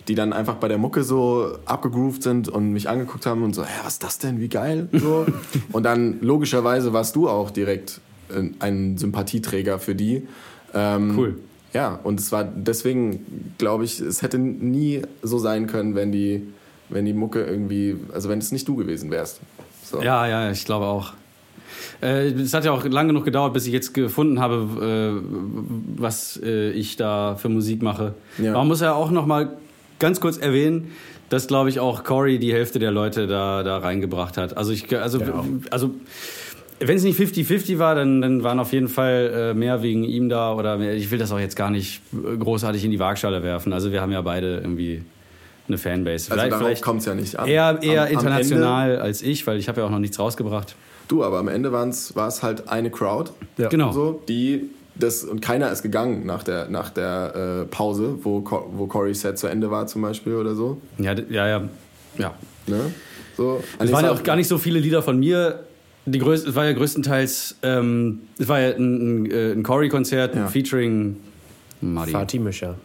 die dann einfach bei der Mucke so abgegroovt sind und mich angeguckt haben und so, hä, was ist das denn, wie geil, so. und dann logischerweise warst du auch direkt äh, ein Sympathieträger für die. Ähm, Cool. ja, und es war deswegen, glaube ich, es hätte nie so sein können, wenn die, wenn die Mucke irgendwie, also wenn es nicht du gewesen wärst. So. Ja, ja, ich glaube auch. Äh, Es hat ja auch lange genug gedauert, bis ich jetzt gefunden habe, äh, was äh, ich da für Musik mache. Ja. Man muss ja auch noch mal ganz kurz erwähnen, dass, glaube ich, auch Corey die Hälfte der Leute da, da reingebracht hat. Also, ich, also, also wenn es nicht 50-50 war, dann, dann waren auf jeden Fall äh, mehr wegen ihm da. Oder mehr, ich will das auch jetzt gar nicht äh, großartig in die Waagschale werfen. Also wir haben ja beide irgendwie eine Fanbase. Also darauf kommt es ja nicht an. Eher, eher Am- am international als ich, weil ich habe ja auch noch nichts rausgebracht. Ende, du, aber am Ende war es halt eine Crowd, Ja. Genau. so, die das, und keiner ist gegangen nach der, nach der äh, Pause, wo, wo Corey's Set zu Ende war zum Beispiel oder so. Ja, ja, ja. ja. Ne? So, Es waren ja auch gar nicht so viele Lieder von mir. Die größte, es war ja größtenteils, ähm, es war ja ein, ein, äh, ein Corey-Konzert, Ja. ein Featuring Fatih Mischer.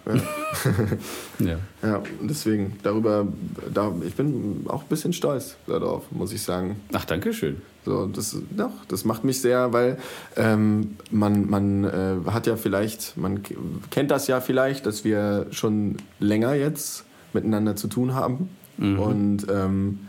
Ja. Ja, und deswegen, darüber, da, ich bin auch ein bisschen stolz darauf, muss ich sagen. Ach, danke schön. So, das, doch, das macht mich sehr, weil ähm, man, man äh, hat ja vielleicht, man kennt das ja vielleicht, dass wir schon länger jetzt miteinander zu tun haben. Und ähm,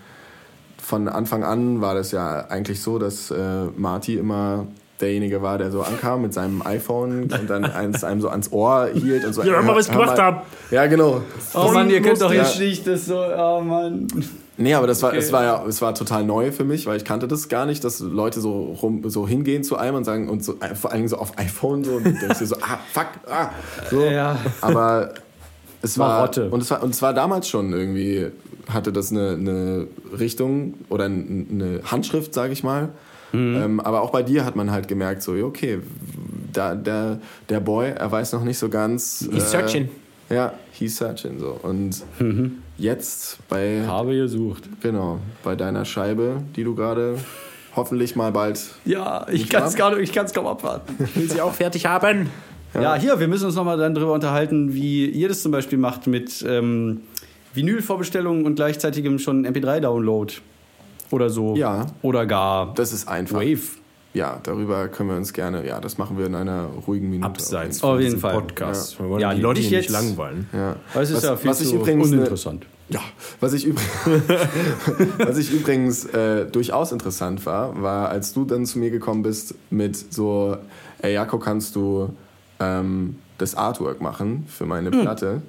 von Anfang an war das ja eigentlich so, dass äh, Marty immer derjenige war, der so ankam mit seinem iPhone und dann eins einem so ans Ohr hielt und so. Ja, hör mal, was ich gemacht mal- hab. Ja, genau. Oh Mann, ihr könnt doch Ja. jetzt nicht das so, oh Mann. Nee, aber das war, Okay. es war ja, es war total neu für mich, weil ich kannte das gar nicht, dass Leute so rum, so hingehen zu einem und sagen und so, äh, vor allen Dingen so auf iPhone so und denkst dir so, ah, fuck, ah, so. Ja. Aber es war, Marotte. und es war, und es war damals schon irgendwie, hatte das eine, eine Richtung oder ein- eine Handschrift, sage ich mal. Mhm. Ähm, aber auch bei dir hat man halt gemerkt, so, ja, okay, da, der, der Boy, er weiß noch nicht so ganz. He's searching. Ja, he's searching, so. Und Mhm. jetzt bei Habe gesucht. Genau, bei deiner Scheibe, die du gerade hoffentlich mal bald. Ja, ich kann es ich kaum abwarten. Will sie auch fertig haben? Ja. hier, wir müssen uns nochmal dann drüber unterhalten, wie ihr das zum Beispiel macht mit ähm, Vinyl-Vorbestellungen und gleichzeitigem schon MP3-Download. Oder so. Ja. Oder gar Das ist einfach. Wave. Ja, darüber können wir uns gerne. Ja, das machen wir in einer ruhigen Minute. Abseits Auf jeden Fall. Podcast. Wir wollen Ja, die Leute nicht jetzt. langweilen. Ja. Es ist Was- ja viel was ich zu übrigens eine- uninteressant. Ja, was ich, übr was ich übrigens äh, durchaus interessant war, war, als du dann zu mir gekommen bist mit so, ey Jako, kannst du ähm, das Artwork machen für meine Hm. Platte?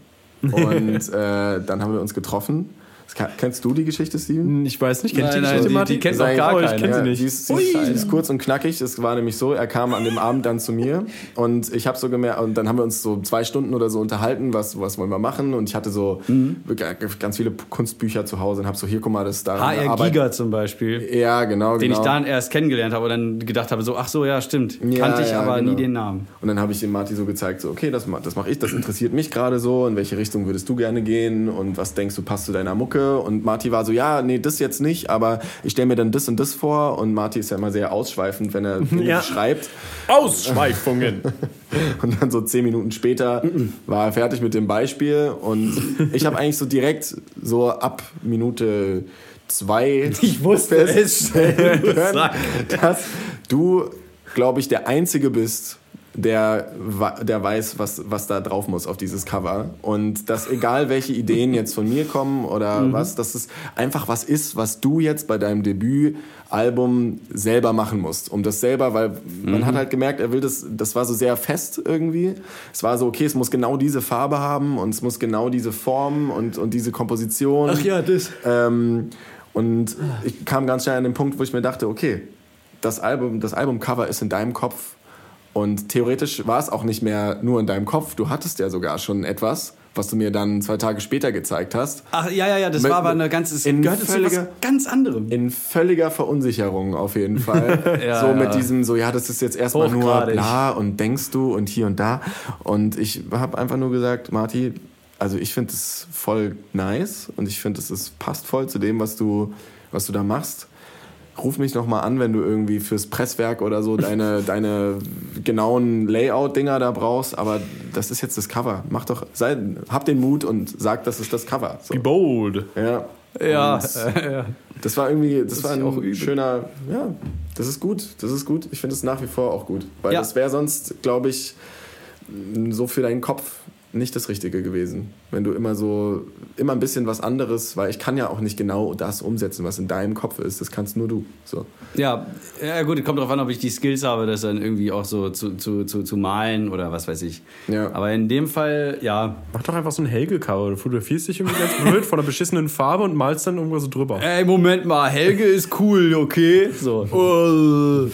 Und äh, dann haben wir uns getroffen. Kann, kennst du die Geschichte, Steven? Ich weiß nicht, kennt Nein, die nein, Geschichte, die- Martin? die kennt auch gar oh, ich keiner. kenn sie Ja, nicht. Die ist, die, ist, die ist kurz und knackig. Es war nämlich so, er kam an dem Abend dann zu mir und ich habe so gemerkt, und dann haben wir uns so zwei Stunden oder so unterhalten, was, was wollen wir machen. Und ich hatte so Mhm. ganz viele Kunstbücher zu Hause und habe so, hier, guck mal, das ist da. HR Arbeit- Giga zum Beispiel. Ja, genau, Den genau. ich dann erst kennengelernt habe und dann gedacht habe, so, ach so, ja, stimmt. Ja, Kannte ich ja, aber genau. nie den Namen. Und dann habe ich dem Marti so gezeigt, so, okay, das, das mache ich, das interessiert mich gerade so, in welche Richtung würdest du gerne gehen und was denkst du, passt zu deiner Mucke? Und Marti war so, ja, nee, das jetzt nicht, aber ich stelle mir dann das und das vor und Marti ist ja immer sehr ausschweifend, wenn er Dinge Ja. beschreibt. Ausschweifungen. Und dann so zehn Minuten später war er fertig mit dem Beispiel und ich habe eigentlich so direkt so ab Minute zwei Ich wusste es. feststellen können, dass du, glaube ich, der Einzige bist, der, der weiß, was, was da drauf muss auf dieses Cover. Und dass egal welche Ideen jetzt von mir kommen oder was, dass es einfach was ist, was du jetzt bei deinem Debütalbum selber machen musst. Um das selber, weil man hat halt gemerkt, er will das, das war so sehr fest irgendwie. Es war so, okay, es muss genau diese Farbe haben und es muss genau diese Form und, und diese Komposition. das. Ähm, und ich kam ganz schnell an den Punkt, wo ich mir dachte, okay, das Album, das Albumcover ist in deinem Kopf. Und theoretisch war es auch nicht mehr nur in deinem Kopf. Du hattest ja sogar schon etwas, was du mir dann zwei Tage später gezeigt hast. Ach, ja, ja, ja, das Mit- war aber eine ganz, es in gehörte zu was völliger- ganz anderem. In völliger Verunsicherung auf jeden Fall. Ja, so mit ja. diesem, so ja, das ist jetzt erstmal nur bla und denkst du und hier und da. Und ich habe einfach nur gesagt, Marti, also ich finde es voll nice und ich finde, es passt voll zu dem, was du, was du da machst. Ruf mich noch mal an, wenn du irgendwie fürs Presswerk oder so deine, deine genauen Layout-Dinger da brauchst. Aber das ist jetzt das Cover. Mach doch, sei, hab den Mut und sag, das ist das Cover. So. Be bold. Ja. Ja, das war irgendwie, das, Das war ein schöner, ja, das ist gut, das ist gut. Ich finde es nach wie vor auch gut. Weil Ja. das wäre sonst, glaube ich, so für deinen Kopf nicht das Richtige gewesen. Wenn du immer so, immer ein bisschen was anderes, weil ich kann ja auch nicht genau das umsetzen, was in deinem Kopf ist. Das kannst nur du. So. Ja, ja gut, kommt darauf an, ob ich die Skills habe, das dann irgendwie auch so zu, zu, zu, zu malen oder was weiß ich. Ja. Aber in dem Fall, ja. Mach doch einfach so ein Helge-Cover. Du fotografierst dich irgendwie ganz blöd von einer beschissenen Farbe und malst dann irgendwas so drüber. Ey, Moment mal, Helge ist cool, okay? So. Oh.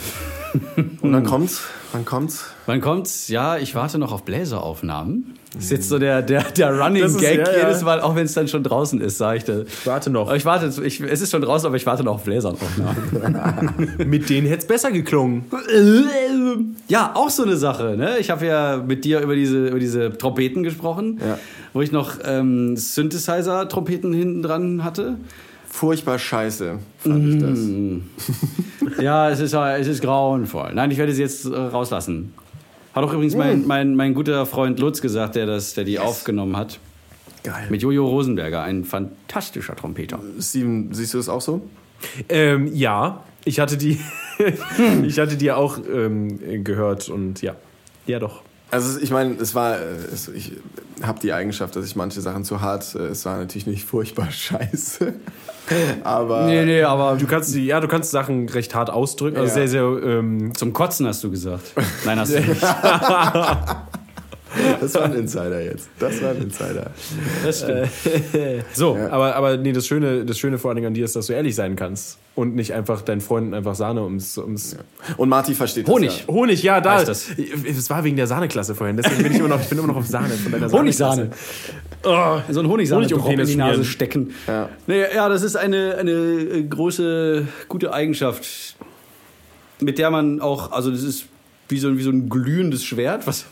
Und dann kommt's, wann kommt's? Wann kommt's? Ja, ich warte noch auf Bläseraufnahmen. Das ist jetzt so der, der, der Running Das ist- Gag ja, ja. jedes Mal, auch wenn es dann schon draußen ist, sage ich da. Warte noch. Ich warte, ich, es ist schon draußen, aber ich warte noch auf Bläseraufnahmen. Mit denen hätte es besser geklungen. Ja, auch so eine Sache. Ne? Ich habe ja mit dir über diese, über diese Trompeten gesprochen, Ja. wo ich noch ähm, Synthesizer-Trompeten hinten dran hatte. Furchtbar scheiße, fand ich das. Ja, es ist, es ist grauenvoll. Nein, ich werde sie jetzt rauslassen. Hat auch übrigens mein, mein, mein guter Freund Lutz gesagt, der, das, der die aufgenommen hat. Geil. Mit Jojo Rosenberger, ein fantastischer Trompeter. Steven, siehst du das auch so? Ähm, ja, ich hatte die, ich hatte die auch ähm, gehört und ja, ja doch. Also ich meine, es war, äh, ich habe die Eigenschaft, dass ich manche Sachen zu hart, äh, es war natürlich nicht furchtbar scheiße, aber Nee, nee, aber Du kannst die, ja, du kannst Sachen recht hart ausdrücken, also Ja. sehr, sehr, ähm, zum Kotzen hast du gesagt. Nein, hast du nicht. das war ein Insider jetzt. Das war ein Insider. Das stimmt. so, aber, aber nee, das Schöne, das Schöne vor allen Dingen an dir ist, dass du ehrlich sein kannst und nicht einfach deinen Freunden einfach Sahne ums, ums Und Marty versteht Honig. das Honig, ja, da. Heißt das? Es war wegen der Sahneklasse vorhin, deswegen bin ich immer noch, ich bin immer noch auf Sahne von deiner Honigsahne. Oh. So ein Honigsahne Honig um in die Nase stecken. Ja. Nee, ja, das ist eine, eine äh, große, gute Eigenschaft, mit der man auch, also das ist wie so, ein- wie so ein glühendes Schwert, was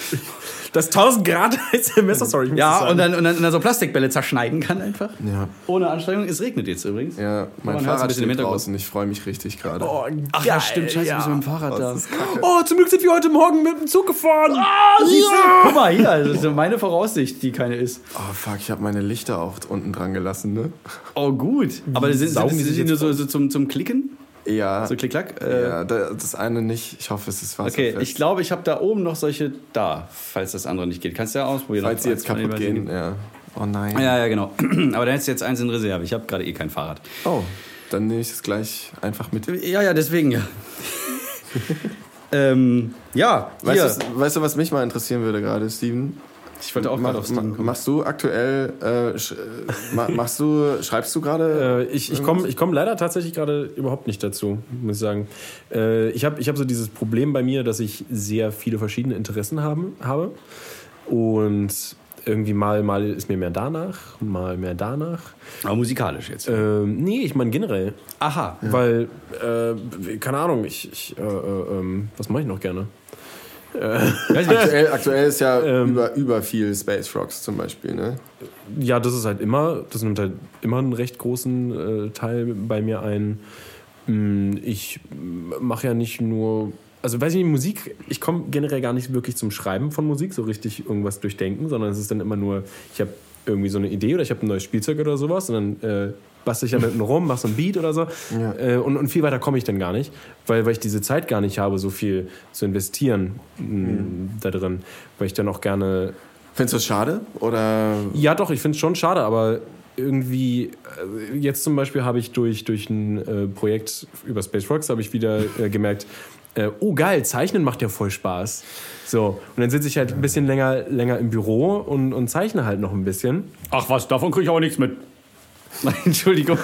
Das 1000 Grad heiße Messer, sorry. Ich muss das ja, sagen. und dann, und dann, und dann so Plastikbälle zerschneiden kann einfach. Ja. Ohne Anstrengung. Es regnet jetzt übrigens. Ja, mein ein Fahrrad steht draußen. Ich freue mich richtig gerade. Oh, Ach ja, stimmt, scheiße, ja. bist du mit dem Fahrrad da. Ist kacke. Oh, zum Glück sind wir heute Morgen mit dem Zug gefahren. Ah, siehst du? Guck mal hier, das ist meine Voraussicht, die keine ist. Oh fuck, ich habe meine Lichter auch unten dran gelassen, ne? Oh, gut. Aber sind, sind, die sind sich die nur so, so zum, zum Klicken? Ja. So klick-klack? Äh, ja, da- das eine nicht. Ich hoffe, es ist wasserfest. Okay, ich glaube, ich habe da oben noch solche da, falls das andere nicht geht. Kannst du ja ausprobieren. Falls sie jetzt kaputt gehen, ja. Oh nein. Ja, ja, genau. Aber dann hättest du jetzt eins in Reserve. Ich habe gerade eh kein Fahrrad. Oh, dann nehme ich es gleich einfach mit. Ja, ja, deswegen ja. ähm, ja, Weißt, du, weißt du, was mich mal interessieren würde gerade, Steven? Ich wollte auch Mach, gerade aufs Ding kommen. machst du aktuell, äh, sch, äh, ma, machst du, schreibst du gerade? Äh, ich ich komme ich komm leider tatsächlich gerade überhaupt nicht dazu, muss ich sagen. Äh, ich habe ich hab so dieses Problem bei mir, dass ich sehr viele verschiedene Interessen haben, habe. Und irgendwie mal, mal ist mir mehr danach, mal mehr danach. Aber musikalisch jetzt. Ähm, nee, ich meine generell. Aha. Weil, äh, keine Ahnung, ich, ich äh, äh, ähm, was mache ich noch gerne? Aktuell, aktuell ist ja Ähm. über, über viel Space Rocks zum Beispiel, ne? Ja, das ist halt immer, das nimmt halt immer einen recht großen äh, Teil bei mir ein. Mm, Ich mache ja nicht nur, also weiß ich nicht, Musik, ich komme generell gar nicht wirklich zum Schreiben von Musik, so richtig irgendwas durchdenken, sondern es ist dann immer nur, ich habe irgendwie so eine Idee oder ich habe ein neues Spielzeug oder sowas und dann äh, bastel ich da mit rum, mach so ein Beat oder so. Ja. Äh, und, und viel weiter komme ich dann gar nicht, weil, weil ich diese Zeit gar nicht habe, so viel zu investieren mm, da drin, weil ich dann auch gerne Findest du das schade? Oder ja, doch, ich finde es schon schade, aber irgendwie, äh, jetzt zum Beispiel habe ich durch, durch ein äh, Projekt über Space Rocks habe ich wieder äh, gemerkt, äh, oh geil, Zeichnen macht ja voll Spaß. So, und dann sitze ich halt ein bisschen länger, länger im Büro und, und zeichne halt noch ein bisschen. Ach was, davon kriege ich aber nichts mit. Entschuldigung.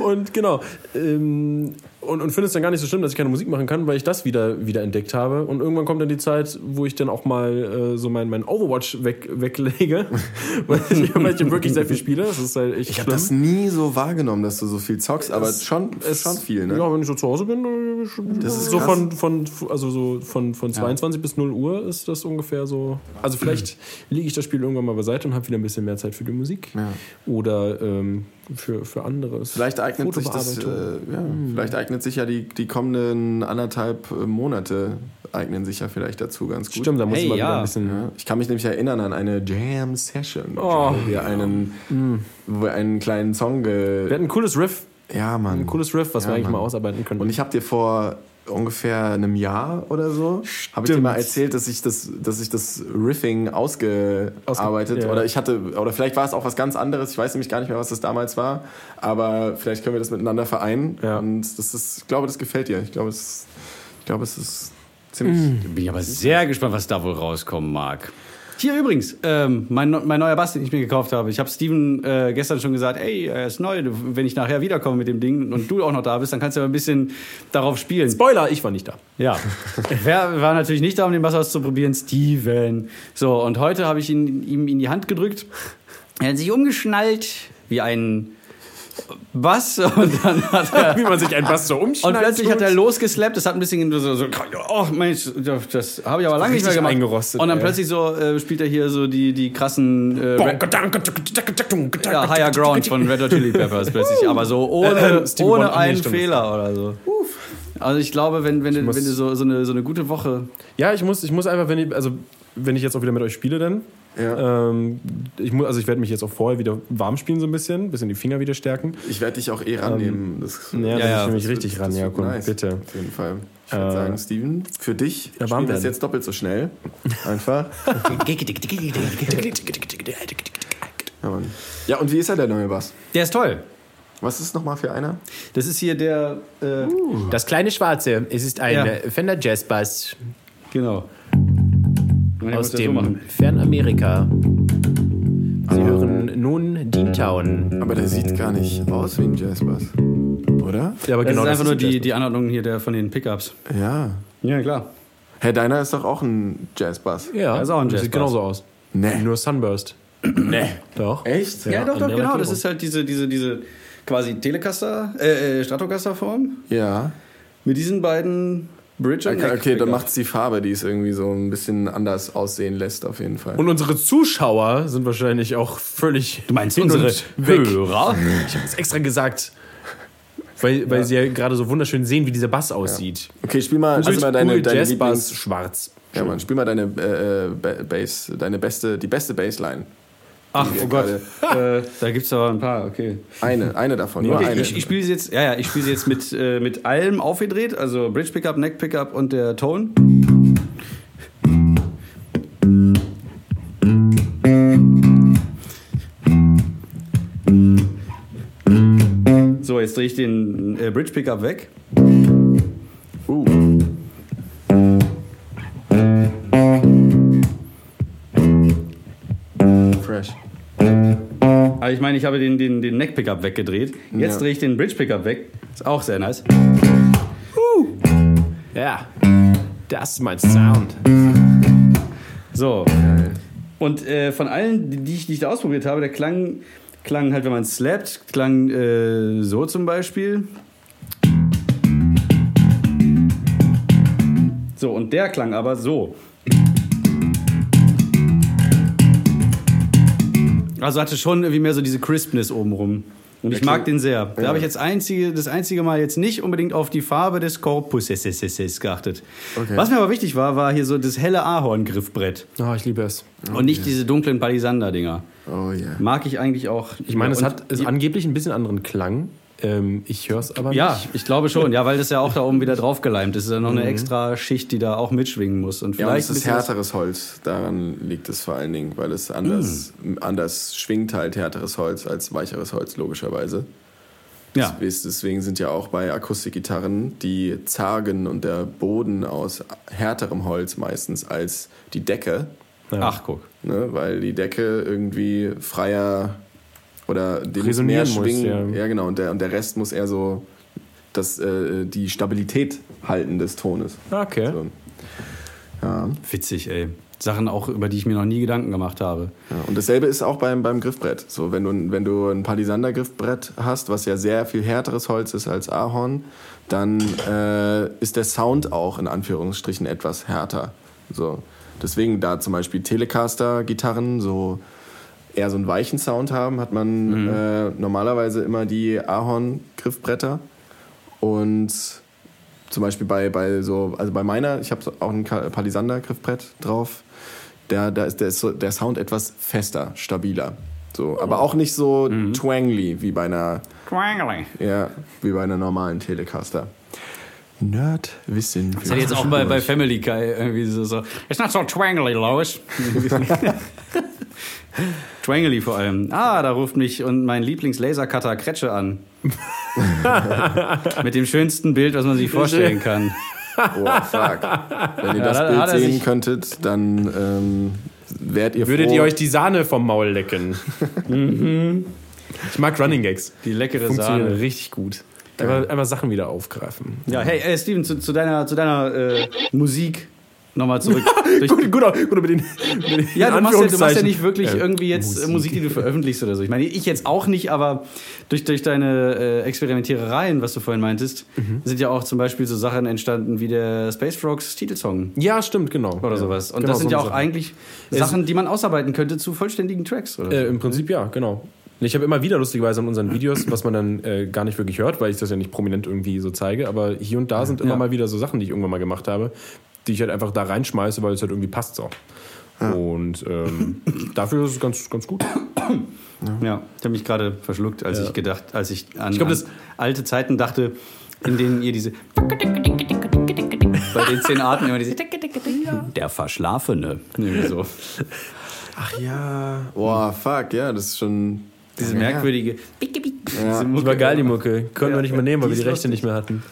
Und genau. Ähm, und, und finde es dann gar nicht so schlimm, dass ich keine Musik machen kann, weil ich das wieder, wieder entdeckt habe. Und irgendwann kommt dann die Zeit, wo ich dann auch mal äh, so mein, mein Overwatch weg, weglege, weil, ich, weil ich wirklich sehr viel spiele. Das ist halt echt ich habe das nie so wahrgenommen, dass du so viel zockst, aber Es- schon, Es- schon viel, ne? Ja, wenn ich so zu Hause bin, Das ist so krass. von, von, also so von, von 22 bis 0 Uhr ist das ungefähr so. Also vielleicht lege ich das Spiel irgendwann mal beiseite und habe wieder ein bisschen mehr Zeit für die Musik. Ja. Oder ähm, für, für anderes. Vielleicht eignet sich das, äh, ja, vielleicht eignet sich ja die, die kommenden anderthalb äh, Monate eignen sich ja vielleicht dazu ganz gut. Stimmt, da muss Hey, ich mal ja. wieder ein bisschen. Ja, ich kann mich nämlich erinnern an eine Jam-Session, Oh. wo wir einen, wo wir einen kleinen Song ge Wir hatten ein cooles Riff, Ja, Mann. ein cooles Riff, was Ja, wir eigentlich Mann. mal ausarbeiten können. Und ich habe dir vor ungefähr einem Jahr oder so, habe ich dir mal erzählt, dass ich das, dass ich das Riffing ausgearbeitet Ausge- ja. oder ich hatte oder vielleicht war es auch was ganz anderes. Ich weiß nämlich gar nicht mehr, was das damals war, aber vielleicht können wir das miteinander vereinen. Ja. Und das ist, ich glaube, das gefällt dir. Ich glaube, es, ich glaube, es ist ziemlich. Bin ich aber sehr gespannt, was da wohl rauskommen mag. Hier übrigens, ähm, mein, mein neuer Bass, den ich mir gekauft habe. Ich habe Steven äh, gestern schon gesagt, ey, er ist neu. Wenn ich nachher wiederkomme mit dem Ding und du auch noch da bist, dann kannst du ja ein bisschen darauf spielen. Spoiler, ich war nicht da. Ja. Wer war natürlich nicht da, um den Bass auszuprobieren? Steven. So, und heute habe ich ihn, ihm in die Hand gedrückt. Er hat sich umgeschnallt wie ein Bass und dann hat er. Wie man sich ein Bass so Und umschneidet. plötzlich hat er losgeslappt, das hat ein bisschen so, so oh Mensch, das habe ich aber lange nicht mehr gemacht. eingerostet, und dann ey. plötzlich so äh, spielt er hier so die, die krassen äh, ja, Higher Ground von Red Hot Chili Peppers plötzlich, aber so ohne, Äh, Stevie ohne nee, einen. Fehler oder so. Also ich glaube, wenn, wenn, du, muss- wenn du so, so, eine, so eine gute Woche. Ja, ich muss, ich muss einfach, wenn ich, also wenn ich jetzt auch wieder mit euch spiele, dann. Ja. Ähm, ich muss, also ich werde mich jetzt auch vorher wieder warm spielen, so ein bisschen, bisschen die Finger wieder stärken. Ich werde dich auch eh rannehmen. Das, Ja, Ja, ja, ich mich richtig wird- ran, ja, komm, nice. bitte. Auf jeden Fall. Ich würde Äh, sagen, Steven, für dich Ja, warm spielen wir jetzt doppelt so schnell. Einfach. Ja, Mann. ja, und wie ist er, der neue Bass? Der ist toll. Was ist nochmal für einer? Das ist hier der. Äh, Das kleine Schwarze, es ist ein Ja. äh, Fender Jazz Bass Genau. Aus das so dem machen. Fernamerika. Sie hören nun Deantown. Aber der sieht gar nicht aus wie ein Jazzbass. Oder? Ja, aber Das genau ist einfach nur ein die, die Anordnung hier der, von den Pickups. Ja. Ja, klar. Herr Deiner ist doch auch ein Jazzbass. Bass. Ja, Das ist auch ein das Jazz sieht genauso aus. Nee. Nur Sunburst. Nee. Doch. Echt? Ja, doch, doch, andere genau. Das ist halt diese, diese, diese quasi Telecaster, äh, äh, Stratocaster-Form Ja. mit diesen beeden Bridge und Okay, Neck okay dann Pickups. macht's die Farbe, die es irgendwie so ein bisschen anders aussehen lässt, auf jeden Fall. Und unsere Zuschauer sind wahrscheinlich auch völlig. Du meinst hin unsere. Hörer? Ich habe es extra gesagt. Weil, weil sie ja gerade so wunderschön sehen, wie dieser Bass aussieht. Okay, spiel mal, spiel mal deine, googelt deine Jazz Bass schwarz. Ja, Mann, spiel mal deine äh, äh, Ba- Bass, deine beste, die beste Bassline. Ach, oh Gott. äh, da gibt es aber ein paar, okay. Eine, eine davon, nur okay eine. ich ich spiele sie jetzt, ja, ja, ich spiele sie jetzt mit, äh, mit allem aufgedreht, also Bridge Pickup, Neck Pickup und der Tone. So, jetzt drehe ich den äh, Bridge Pickup weg. uh. Aber ich meine, ich habe den, den, den Neck Pickup weggedreht. Jetzt Ja. drehe ich den Bridge Pickup weg. Ist auch sehr nice. Ja. Das ist mein Sound. So. Und äh, von allen, die die ich, die ich da ausprobiert habe, der klang, klang halt, wenn man slappt, klang äh, so zum Beispiel. So, und der klang aber so. Also hatte schon irgendwie mehr so diese Crispness obenrum. Und ich mag den sehr. Da ja. habe ich jetzt einzige, das einzige Mal jetzt nicht unbedingt auf die Farbe des Korpuses geachtet. Okay. Was mir aber wichtig war, war hier so das helle Ahorn-Griffbrett. Oh, ich liebe es. Und nicht diese dunklen Palisander-Dinger. Oh yeah. Mag ich eigentlich auch. Ich meine, es hat die- angeblich ein bisschen anderen Klang. Ähm, ich höre es aber Ja, nicht. ich glaube schon. Ja, weil das ja auch da oben wieder draufgeleimt ist. Das ist ja noch eine extra Schicht, die da auch mitschwingen muss. Und Ja, und vielleicht es ist härteres Holz. Daran liegt es vor allen Dingen, weil es anders, anders schwingt halt härteres Holz als weicheres Holz, logischerweise. Ja. Des- Deswegen sind ja auch bei Akustikgitarren die Zargen und der Boden aus härterem Holz meistens als die Decke, Ach, guck. ne? weil die Decke irgendwie freier oder muss Resonieren mehr muss, schwingen. ja. ja. genau. Und der, und der Rest muss eher so das, äh, die Stabilität halten des Tones. Okay. So. Ja. Witzig, ey. Sachen auch, über die ich mir noch nie Gedanken gemacht habe. Ja, und dasselbe ist auch beim, beim Griffbrett. So, wenn du, wenn du ein Palisander-Griffbrett hast, was ja sehr viel härteres Holz ist als Ahorn, dann äh, ist der Sound auch in Anführungsstrichen etwas härter. So. Deswegen da zum Beispiel Telecaster-Gitarren so eher so einen weichen Sound haben, hat man äh, normalerweise immer die Ahorn-Griffbretter. Und zum Beispiel bei, bei so, also bei meiner, ich habe auch ein Palisander-Griffbrett drauf, da, da ist, der, ist so, der Sound etwas fester, stabiler. So, aber auch nicht so twangly wie bei einer, Twangly. ja, wie bei einer normalen Telecaster. Nerdwissen. Das hätte jetzt auch bei, bei Family Guy irgendwie so, so It's not so twangly, Lois. twangly vor allem. Ah, da ruft mich und mein Lieblings-Lasercutter Kretsche an. Mit dem schönsten Bild, was man sich vorstellen kann. Oh, fuck. Wenn ihr Ja, das da Bild sehen könntet, dann ähm, wärt ihr Würdet froh. ihr euch die Sahne vom Maul lecken? Mhm. ich mag Running Gags. Die leckere Sahne. richtig gut. Einfach, einfach Sachen wieder aufgreifen. Ja, hey, äh, Steven, zu, zu deiner, zu deiner äh, Musik nochmal zurück. Gut, gut, gut, mit den, mit den Ja, du machst ja, du machst ja nicht wirklich Äh, irgendwie jetzt Musik. Musik, die du veröffentlichst oder so. Ich meine, ich jetzt auch nicht, aber durch, durch deine äh, Experimentierereien, was du vorhin meintest, Mhm. sind ja auch zum Beispiel so Sachen entstanden wie der Space Frogs Titelsong Ja, stimmt, genau. oder ja. sowas. Und Genau, das sind so ja auch Sache. eigentlich Sachen, die man ausarbeiten könnte zu vollständigen Tracks. Oder Äh. Im Prinzip ja, genau. Ich habe immer wieder lustigerweise in unseren Videos, was man dann äh, gar nicht wirklich hört, weil ich das ja nicht prominent irgendwie so zeige, aber hier und da sind immer Ja. mal wieder so Sachen, die ich irgendwann mal gemacht habe, die ich halt einfach da reinschmeiße, weil es halt irgendwie passt so. Und ähm, dafür ist es ganz, ganz gut. Ja, ich habe mich gerade verschluckt, als Ja. ich gedacht, als ich an, Ich glaub, an das- alte Zeiten dachte, in denen ihr diese bei den zehn Arten immer diese der Verschlafene. Irgendwie so. Ach ja. Boah, fuck, ja, das ist schon. Diese Ja. merkwürdige. Diese Die Mucke. war geil, die Mucke. Konnten Ja, wir nicht mehr nehmen, weil die wir die Rechte nicht mehr hatten.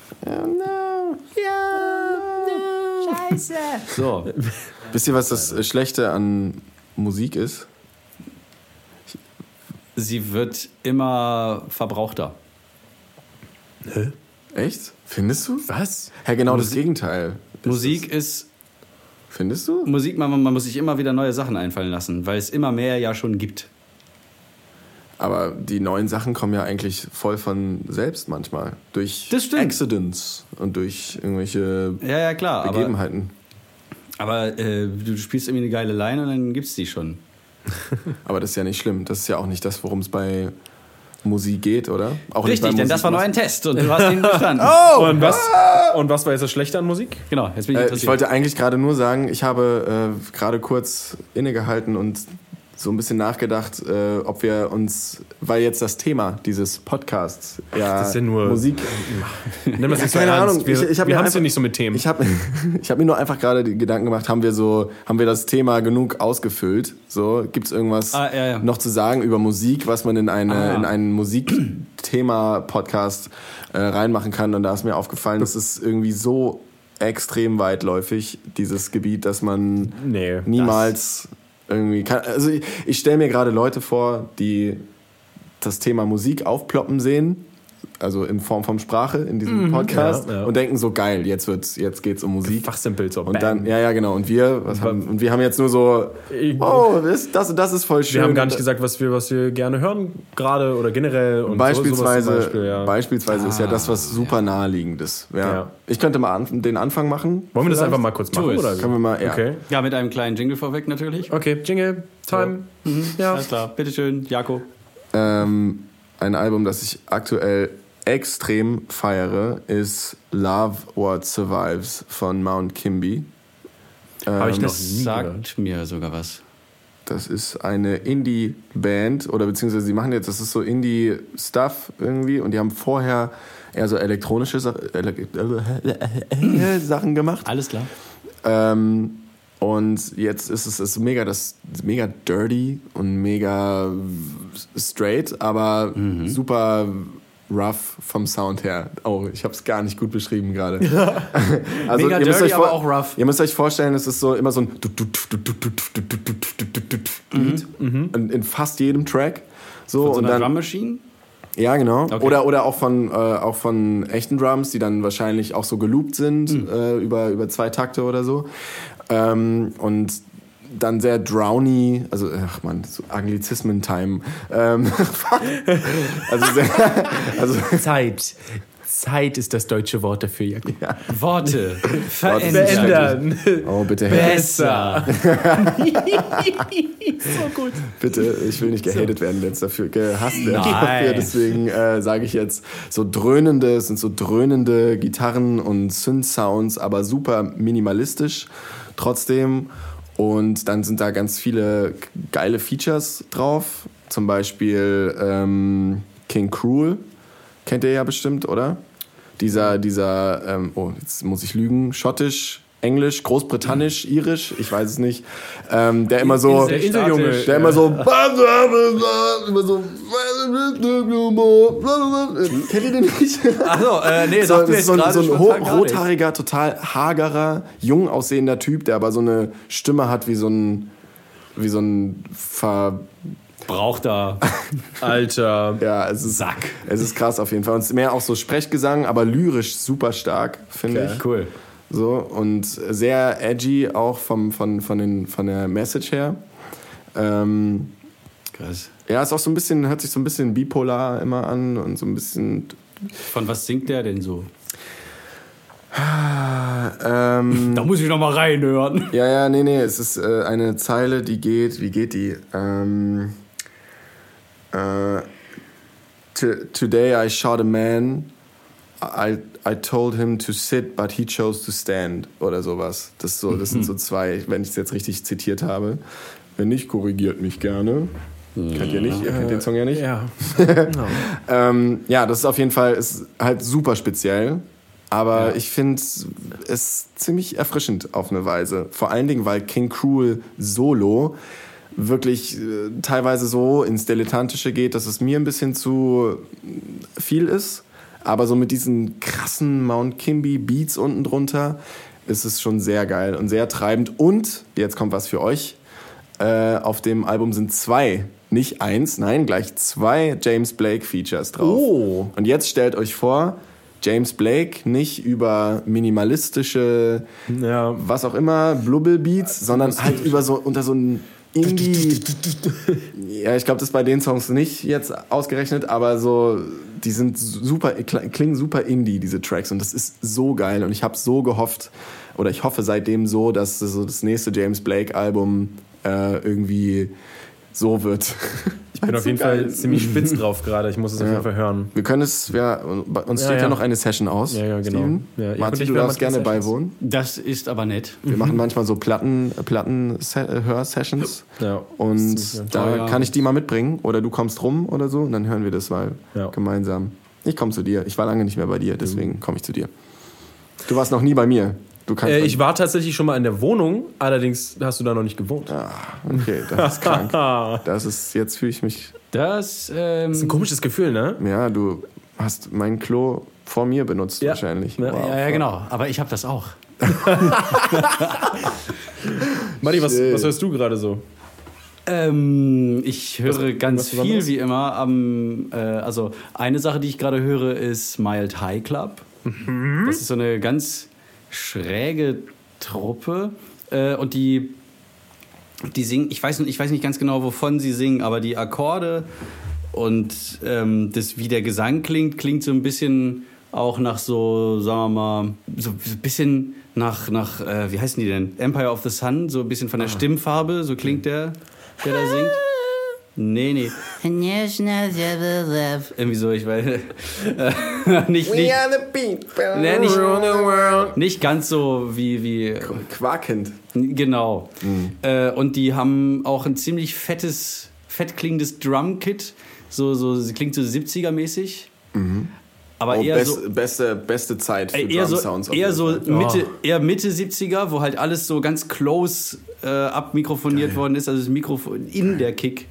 So, Wisst ihr, was das äh, Schlechte an Musik ist? sie wird immer verbrauchter. Echt? Findest du? Was? Ja, genau das Musik- Gegenteil. Das Musik Ist, ist findest du? Musik, man, man muss sich immer wieder neue Sachen einfallen lassen, weil es immer mehr ja schon gibt. Aber die neuen Sachen kommen ja eigentlich voll von selbst manchmal. Durch. Accidents und durch irgendwelche Ja, ja, klar. Aber, Begebenheiten. aber äh, du, spielst irgendwie eine geile Line und dann gibt's die schon. Aber das ist ja nicht schlimm. Das ist ja auch nicht das, worum es bei Musik geht, oder? Auch Richtig, denn das war nur ein Test und du hast ihn bestanden. Und, was, und was war jetzt das Schlechte an Musik? Genau, jetzt bin ich Äh, interessiert. ich wollte eigentlich gerade nur sagen, ich habe äh, gerade kurz innegehalten und so ein bisschen nachgedacht, äh, ob wir uns, weil jetzt das Thema dieses Podcasts ja, das ist ja nur- Musik. Nimm das Ja, nicht so keine ernst. Ahnung. Wir, Ich- ich hab wir haben es ja nicht so mit Themen. Ich habe ich hab mir nur einfach gerade die Gedanken gemacht, haben wir so, haben wir das Thema genug ausgefüllt? So, gibt es irgendwas Ah, ja, ja. noch zu sagen über Musik, was man in eine Ah. in einen Musikthema-Podcast äh, reinmachen kann? Und da ist mir aufgefallen, das ist irgendwie so extrem weitläufig, dieses Gebiet, dass man Nee, niemals irgendwie kann. Also ich, ich stelle mir gerade Leute vor, die das Thema Musik aufploppen sehen, also in Form von Sprache in diesem Podcast Ja, ja. und denken so geil, jetzt wird's, jetzt geht's um Musik. Fachsimpelt so. Und bam. dann, ja, ja, genau. Und wir, was haben, und wir haben jetzt nur so, oh, das, das, das ist voll schön. wir haben gar nicht gesagt, was wir, was wir gerne hören, gerade oder generell. Und so- Beispielsweise, sowas zum Beispiel, ja. beispielsweise ist ja das, was super naheliegend ist. Ja. Ja. Ich könnte mal an, den Anfang machen. Wollen wir das einfach mal kurz machen? Oder? Können wir mal, ja. Okay. ja, mit einem kleinen Jingle vorweg natürlich. Okay, Jingle, Time. Ja. Alles klar, bitteschön, Jako. Ähm, ein Album, das ich aktuell extrem feiere, ist Love What Survives von Mount Kimby. Habe ich Ähm, noch Das nie gehört. sagt mir sogar was. Das ist eine Indie-Band oder beziehungsweise sie machen jetzt, das ist so Indie-Stuff irgendwie und die haben vorher eher so elektronische Sa ele Sachen gemacht. Alles klar. Ähm, und jetzt ist es ist mega das mega dirty und mega straight, aber super rough vom Sound her. Oh, ich habe es gar nicht gut beschrieben gerade. also Mega ihr müsst dirty, euch aber auch rough. Ihr müsst euch vorstellen, es ist so immer so ein Beat in, in fast jedem Track. So, Von so und einer dann Drum Machine? Ja, genau. Okay. Oder, oder auch, von, äh, auch von echten Drums, die dann wahrscheinlich auch so geloopt sind Hm. äh, über, über zwei Takte oder so. Ähm, und dann sehr drowny, also ach man, so Anglizismen-Time. Ähm, also sehr, also Zeit. Zeit ist das deutsche Wort dafür, Jakob. Worte. Verändern. Verändern. oh bitte, Besser. bitte, ich will nicht gehatet werden jetzt dafür, gehasst werden dafür. Deswegen äh, sage ich jetzt so dröhnende, es sind so dröhnende Gitarren und Synth-Sounds, aber super minimalistisch trotzdem. Und dann sind da ganz viele geile Features drauf. Zum Beispiel ähm, King Cruel. Kennt ihr ja bestimmt, oder? Dieser, dieser, ähm, oh, jetzt muss ich lügen, schottisch, englisch, großbritannisch, irisch, ich weiß es nicht. Ähm, der immer so. Der Inseljunge. Der immer so. immer so. Kennt ihr den nicht? Achso, äh, nee, So, das ist jetzt so ein, gerade so ein rothaariger, total hagerer, jung aussehender Typ, der aber so eine Stimme hat wie so ein. Wie so ein Ver. Braucht da. Alter. Ja, es ist, Sack. es ist krass auf jeden Fall. Und es ist mehr auch so Sprechgesang, aber lyrisch super stark, finde Okay. ich. Cool. So, und sehr edgy auch vom, von, von, den, von der Message her. Ähm, Krass. ja, ist auch so ein bisschen, hört sich so ein bisschen bipolar immer an und so ein bisschen. Von was singt der denn so? Ähm, Da muss ich noch mal reinhören. ja, ja, nee, nee, es ist äh, eine Zeile, die geht, wie geht die? Ähm, Äh, "To- Today I shot a man. I, I told him to sit, but he chose to stand. Oder sowas. Das, so, das sind so zwei, wenn ich es jetzt richtig zitiert habe. Wenn nicht, korrigiert mich gerne. Kennt ihr nicht? Ihr kennt den Song ja nicht? Ja. Ähm, ja, das ist auf jeden Fall ist halt super speziell. Aber ich finde es ziemlich erfrischend auf eine Weise. Vor allen Dingen, weil King Cruel solo wirklich äh, teilweise so ins Dilettantische geht, dass es mir ein bisschen zu viel ist. Aber so mit diesen krassen Mount Kimby Beats unten drunter ist es schon sehr geil und sehr treibend. Und, jetzt kommt was für euch, äh, auf dem Album sind zwei, nicht eins, nein, gleich zwei James Blake Features drauf. Oh. Und jetzt stellt euch vor, James Blake nicht über minimalistische, Ja. was auch immer, Blubbelbeats, sondern halt über so, unter so ein Indie. ja, ich glaube, das ist bei den Songs nicht jetzt ausgerechnet, aber so, die sind super, klingen super Indie, diese Tracks. Und das ist so geil. Und ich habe so gehofft, oder ich hoffe seitdem so, dass so das nächste James Blake-Album äh, irgendwie so wird. Ich bin auf jeden Fall ziemlich spitz drauf gerade. Ich muss es auf jeden Fall hören. Wir können es, ja, bei uns Ja, steht ja, ja. noch eine Session aus. Ja, ja, genau. Steven. Ja, Martin, du darfst gerne Sessions. beiwohnen. Das ist aber nett. Wir machen manchmal so Platten, Platten Hör-Sessions. Ja. Und Das ist ja da kann ich die mal mitbringen oder du kommst rum oder so und dann hören wir das mal Ja. gemeinsam. Ich komme zu dir. Ich war lange nicht mehr bei dir, deswegen komme ich zu dir. Du warst noch nie bei mir. Du kannst Äh, ich war tatsächlich schon mal in der Wohnung, allerdings hast du da noch nicht gewohnt. Ah, okay, das ist krank. Das ist, jetzt fühle ich mich, Das, ähm, Das ist ein komisches Gefühl, ne? ja, du hast mein Klo vor mir benutzt Ja. wahrscheinlich. Ja. ja, ja, genau. Aber ich habe das auch. Matti, was, was hörst du gerade so? Ähm, ich höre Was- ganz was viel wie immer. Am, äh, also eine Sache, die ich gerade höre, ist Mild High Club. Mhm. Das ist so eine ganz schräge Truppe äh, und die die singen. Ich weiß ich weiß nicht ganz genau, wovon sie singen, aber die Akkorde und ähm, das wie der Gesang klingt, klingt so ein bisschen auch nach so, sagen wir mal, so ein bisschen nach, nach äh, wie heißen die denn? Empire of the Sun, so ein bisschen von der Ah. Stimmfarbe, so klingt der, der da singt. Nee, nee. Irgendwie so, ich weiß. Nicht, nicht, the people. nee, nicht, nicht ganz so wie, wie Quakend. Genau. Äh, und die haben auch ein ziemlich fettes, fett klingendes Drumkit. So, so, sie klingt so 70er-mäßig. Aber Oh, eher best, so. beste, beste Zeit für Ey, eher so, Drum-Sounds. auf eher so. Mitte, eher Mitte 70er, wo halt alles so ganz close äh, abmikrofoniert worden ist. Also das Mikrofon in der Kick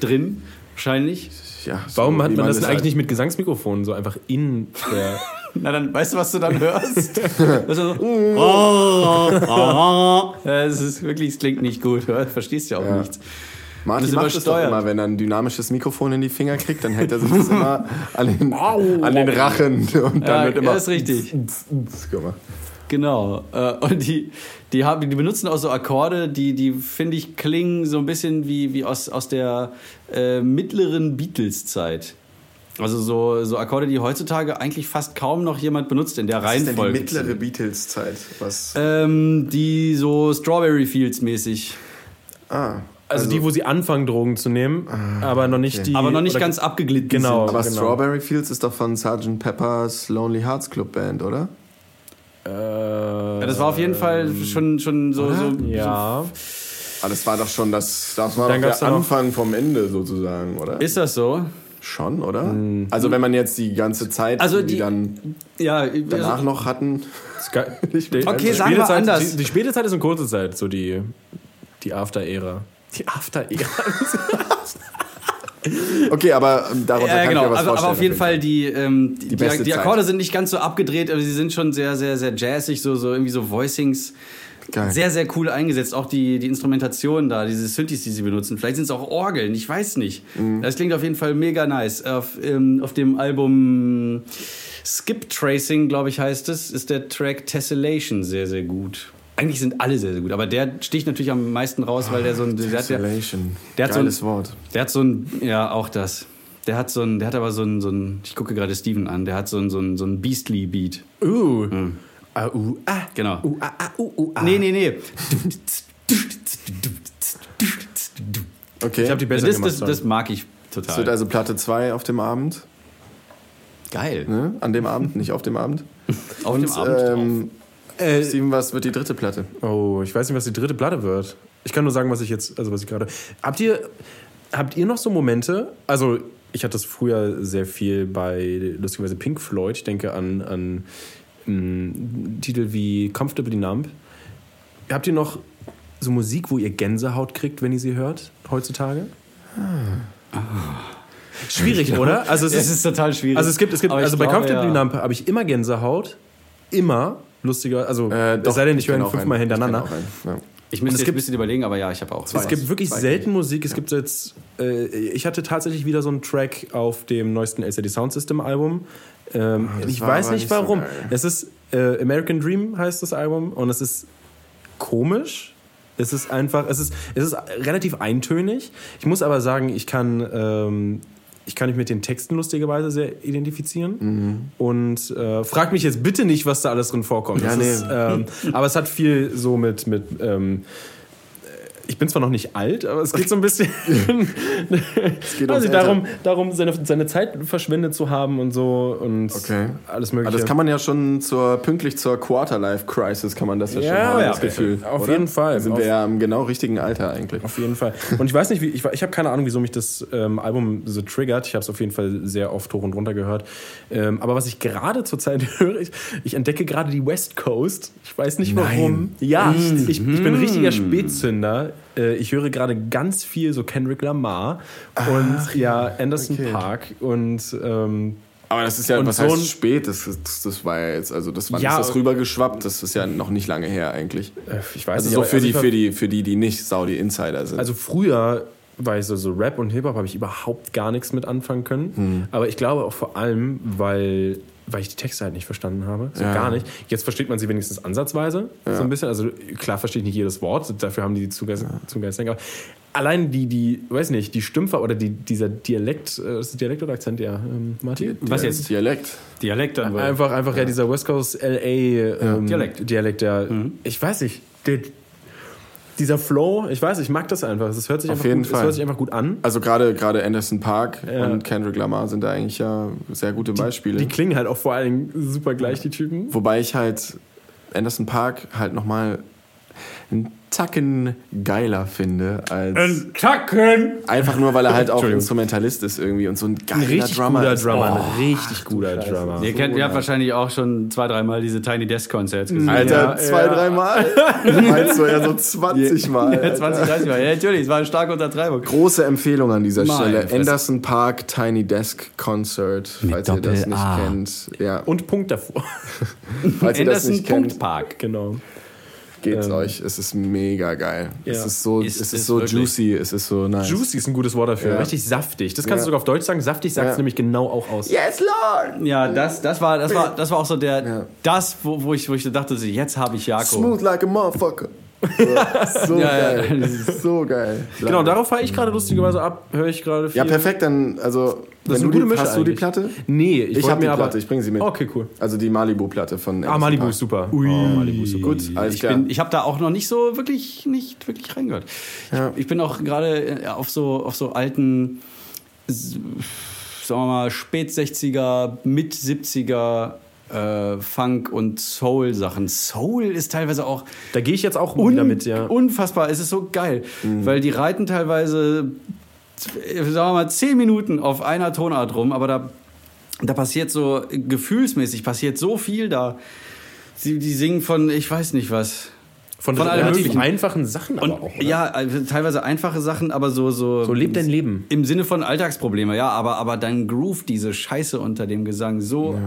drin, wahrscheinlich. Ja, so Warum hat wie man das eigentlich halt- nicht mit Gesangsmikrofonen so einfach in der. Na dann, weißt du, was du dann hörst? Das ist so, oh, oh. Ja, es ist wirklich, es klingt nicht gut. Du verstehst ja auch Ja. nichts. Martin Das macht es doch übersteuert. immer, wenn er ein dynamisches Mikrofon in die Finger kriegt, dann hält er sich das immer an den, an den Rachen und dann Ja, wird immer. ja, ist richtig. Genau. Äh, Und die, die, haben, die benutzen auch so Akkorde, die, die finde ich, klingen so ein bisschen wie, wie aus, aus der äh, mittleren Beatles-Zeit. Also so, so Akkorde, die heutzutage eigentlich fast kaum noch jemand benutzt in der Was ist denn die Reihenfolge. mittlere Beatles-Zeit? Was? ähm, die so Strawberry Fields mäßig. ah. Also, die, wo sie anfangen, Drogen zu nehmen, aber noch nicht okay. die. Aber noch nicht ganz abgeglitten Genau. sind. Aber genau. Strawberry Fields ist doch von Sgt. Pepper's Lonely Hearts Club Band, oder? Äh, Ja, das war auf jeden Fall schon, schon so, so, ja. Ah, das war doch schon das, das war Dann doch der Anfang vom Ende sozusagen, oder? so. Ist das so? Schon, oder? Also wenn man jetzt die ganze Zeit, Also die, die- dann Ja, danach also, noch hatten, Okay, die sagen wir späte Zeit- anders. Die, die späte Zeit ist eine kurze Zeit, so die, die After-Ära. Die After-Ära. Okay, aber ähm, darunter Ja, kann genau. ich mir was aber, aber vorstellen. auf jeden Fall die, ähm, die, die, die Zeit. Akkorde sind nicht ganz so abgedreht, aber sie sind schon sehr, sehr, sehr jazzig, so, so irgendwie so Voicings. Geil. Sehr, sehr cool eingesetzt. Auch die, die Instrumentation da, diese Synthes, die sie benutzen. Vielleicht sind es auch Orgeln, ich weiß nicht. Mhm. Das klingt auf jeden Fall mega nice. Auf, ähm, auf dem Album Skip Tracing, glaube ich, heißt es, ist der Track Tessellation sehr, sehr gut. Eigentlich sind alle sehr, sehr gut, aber der sticht natürlich am meisten raus, weil der so ein. Der hat, ja, Tessellation. der hat so ein- Geiles Wort. der hat so ein, ja, auch das. Der hat so ein, der hat aber so ein, so ein ich gucke gerade Steven an, der hat so ein, so ein, so ein Beastly-Beat. Uh. Ah, uh, ah. Genau. Uh, ah, ah, uh, uh, ah. Nee, nee, nee. Okay. Ich habe die besser Das, gemacht. das, das mag ich Total. Es wird also Platte 2 auf dem Abend. Geil. Ne? An dem Abend, nicht auf dem Abend. Auf dem Abend drauf. Äh, Steven, was wird die dritte Platte? oh, ich weiß nicht, was die dritte Platte wird. Ich kann nur sagen, was ich jetzt, also was ich gerade. Habt ihr, habt ihr noch so Momente? Also, ich hatte das früher sehr viel bei, lustigerweise, Pink Floyd. Ich denke an, an mh, Titel wie Comfortably Numb. Habt ihr noch so Musik, wo ihr Gänsehaut kriegt, wenn ihr sie hört, heutzutage? Schwierig, oder? Also es Es ist, ist total schwierig. also es gibt, es gibt, also bei glaube, Comfortably ja. Numb habe ich immer Gänsehaut, immer lustiger, also Äh, es sei denn, ich höre ihn fünfmal. Ich hintereinander. einen, Ja. Ich müsste es jetzt gibt- ein bisschen überlegen, aber ja, ich habe auch. Es gibt wirklich Zwei selten Musik. Es gibt jetzt, äh, ich hatte tatsächlich wieder so einen Track auf dem neuesten LCD Sound System Album. Ähm, das ich weiß nicht nicht so warum. geil. es ist äh, American Dream heißt das Album und es ist komisch. Es ist einfach, es ist, es ist relativ eintönig. Ich muss aber sagen, ich kann, ähm, ich kann mich mit den Texten lustigerweise sehr identifizieren. Mhm. Und äh, frag mich jetzt bitte nicht, was da alles drin vorkommt. Ja, nee. ist, ähm, aber es hat viel so mit, mit ähm, ich bin zwar noch nicht alt, aber es geht so ein bisschen geht also darum, darum seine, seine Zeit verschwendet zu haben und so und Okay. alles Aber mögliche. das kann man ja schon zur, pünktlich zur Quarterlife-Crisis kann man das ja, schon Ja, haben, ja, das Gefühl. auf oder? jeden Fall. Da sind Auf- wir ja im genau richtigen Alter eigentlich. Auf jeden Fall. Und ich weiß nicht, wie ich, ich habe keine Ahnung, wieso mich das ähm, Album so triggert. Ich habe es auf jeden Fall sehr oft hoch und runter gehört. Ähm, aber was ich gerade zurzeit höre, ich, ich entdecke gerade die West Coast. Ich weiß nicht warum. Ja, ich, ich bin ein richtiger Spätzünder. Äh, ich höre gerade ganz viel so Kendrick Lamar und ja Anderson okay. Park und ähm, Aber das ist ja, Und was so heißt spät? Das, das, das war ja jetzt, also das war Ja, ist das rübergeschwappt, das ist ja noch nicht lange her eigentlich. äh, ich weiß Also nicht. so für, also die, für, die, für die, die nicht Saudi Insider sind. Also früher ich so, so Rap und Hip-Hop habe ich überhaupt gar nichts mit anfangen können. Hm. Aber ich glaube auch vor allem, weil, weil ich die Texte halt nicht verstanden habe. So Ja. gar nicht. Jetzt versteht man sie wenigstens ansatzweise. So ein bisschen. Also klar verstehe ich nicht jedes Wort. Dafür haben die Zugeist, Zugeistdenker. Aber allein die, die, weiß nicht, die Stümpfer oder die, dieser Dialekt, äh, ist das Dialekt oder Akzent, ja, ähm, Martin? Was jetzt? Dialekt. Dialekt dann. Einfach, einfach ja. dieser West Coast LA ähm, Dialekt. Dialekt, der, ich weiß nicht, der, dieser Flow, ich weiß, ich mag das einfach. Es hört sich Auf einfach jeden gut, Fall. Es hört sich einfach gut an. Also gerade gerade Anderson Park Ja. und Kendrick Lamar sind da eigentlich ja sehr gute Beispiele. Die klingen halt auch vor allen Dingen super gleich, die Typen. Wobei ich halt Anderson Park halt nochmal einen Tacken geiler finde als Tacken! einfach nur, weil er halt auch. Instrumentalist ist irgendwie und so ein geiler Ein richtig Drummer guter ist. Drummer, Oh, ein richtig guter Drummer. Ihr, kennt, ihr habt wahrscheinlich auch schon zwei, dreimal diese Tiny Desk Concerts gesehen. Alter, Ja, zwei, ja. dreimal. Meinst du ja so 20 Mal. Ja, Alter. 20, 30 Mal. Ja, natürlich, es war eine starke Untertreibung. Große Empfehlung an dieser Meine Stelle. Fresse. Anderson Park Tiny Desk Concert, falls ihr das nicht Doppel-A. kennt. Ja, Und Punkt davor. falls ihr das Anderson nicht kennt, Punkt Park. genau. Geht's Ähm, euch. Es ist mega geil. Es ja. ist so, Ist es es ist so wirklich. juicy, es ist so nice. Juicy ist ein gutes Wort dafür. Ja. Richtig saftig. Das kannst Ja. du sogar auf Deutsch sagen. Saftig sagt es Ja. nämlich genau auch aus. Yes, Lord! Ja, das, das, war, das, war, das war auch so der, Ja. das, wo, wo, ich, wo ich dachte, so, jetzt habe ich Jakob. Smooth like a motherfucker. So Ja, ja. geil. So geil. Genau, darauf fahre ich gerade lustigerweise ab. Höre ich gerade viel. Ja, perfekt, dann, also, Das ist wenn eine du gute die, Mische hast du die. Platte? Nee, ich, Ich, wollte hab die mir Platte, aber. ich bringe sie mit. Okay, cool. Also die Malibu-Platte von Ah, Malibu ist super. Ui. Oh, Malibu ist super. Gut, alles Ich, klar. bin, ich habe da auch noch nicht so wirklich, nicht wirklich reingehört. Ja. Ich, ich bin auch gerade äh, auf so, auf so alten, sagen wir mal, spät 60er, mit 70er äh, Funk- und Soul-Sachen. Soul ist teilweise auch Da gehe ich jetzt auch un wieder mit, ja. unfassbar. Es ist so geil, Mhm. weil die reiten teilweise, sagen wir mal, zehn Minuten auf einer Tonart rum, aber da, da passiert so gefühlsmäßig passiert so viel da. Sie, die singen von, ich weiß nicht was. Von, Von relativ Möglichen. einfachen Sachen Und aber auch. Oder? ja, also teilweise einfache Sachen, aber so so So lebt dein Leben. im Sinne von Alltagsprobleme, ja, aber aber dein Groove, diese Scheiße unter dem Gesang, so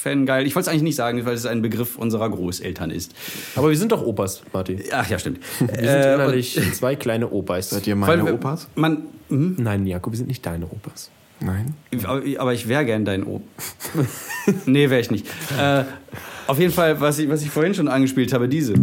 affengeil. Ich wollte es eigentlich nicht sagen, weil es ein Begriff unserer Großeltern ist. Aber wir sind doch Opas, Martin. Ach ja, stimmt. Wir sind Äh, innerlich zwei kleine Opas. Seid ihr meine wir- Opas? Man, hm? Nein, Jakob, wir sind nicht deine Opas. Nein. aber, ich wäre gern dein Op. nee, wäre ich nicht. Äh, auf jeden Fall, was ich, was ich vorhin schon angespielt habe, diese.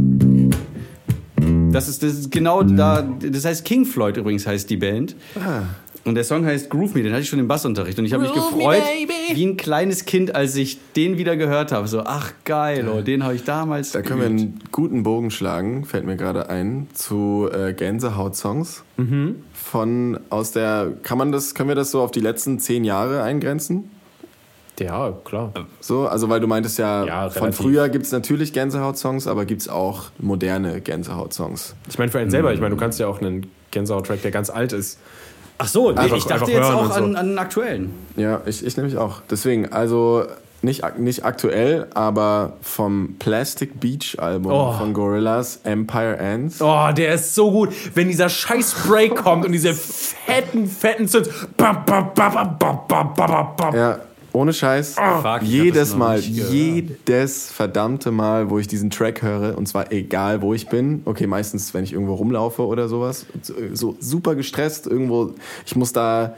Das ist, das ist genau da. Das heißt King Floyd übrigens heißt die Band. Ah. Und der Song heißt Groove Me, den hatte ich schon im Bassunterricht. Und ich habe mich me, gefreut, baby. wie ein kleines Kind, als ich den wieder gehört habe. So, ach geil, oh, den habe ich damals Da können wir einen guten Bogen schlagen, fällt mir gerade ein, zu äh, Gänsehaut-Songs. Mhm. Von aus der, kann man das, können wir das so auf die letzten zehn Jahre eingrenzen? Ja, klar. So, also weil du meintest ja, Ja, von früher gibt es natürlich Gänsehaut-Songs, aber gibt es auch moderne Gänsehaut-Songs. Ich meine, für einen selber, ich meine, du kannst ja auch einen Gänsehaut-Track, der ganz alt ist. Ach so, nee, Einfach- ich dachte jetzt auch so. an, an aktuellen. Ja, ich, ich nämlich auch. Deswegen, also nicht, nicht aktuell, aber vom Plastic Beach Album Oh. von Gorillaz, Empire Ends. Oh, der ist so gut. Wenn dieser scheiß Break kommt und diese fetten, fetten bam. Ja, ohne Scheiß. Hab jedes Mal, jedes verdammte Mal, wo ich diesen Track höre, und zwar egal, wo ich bin. Okay, meistens, wenn ich irgendwo rumlaufe oder sowas. So, so super gestresst, irgendwo. Ich muss da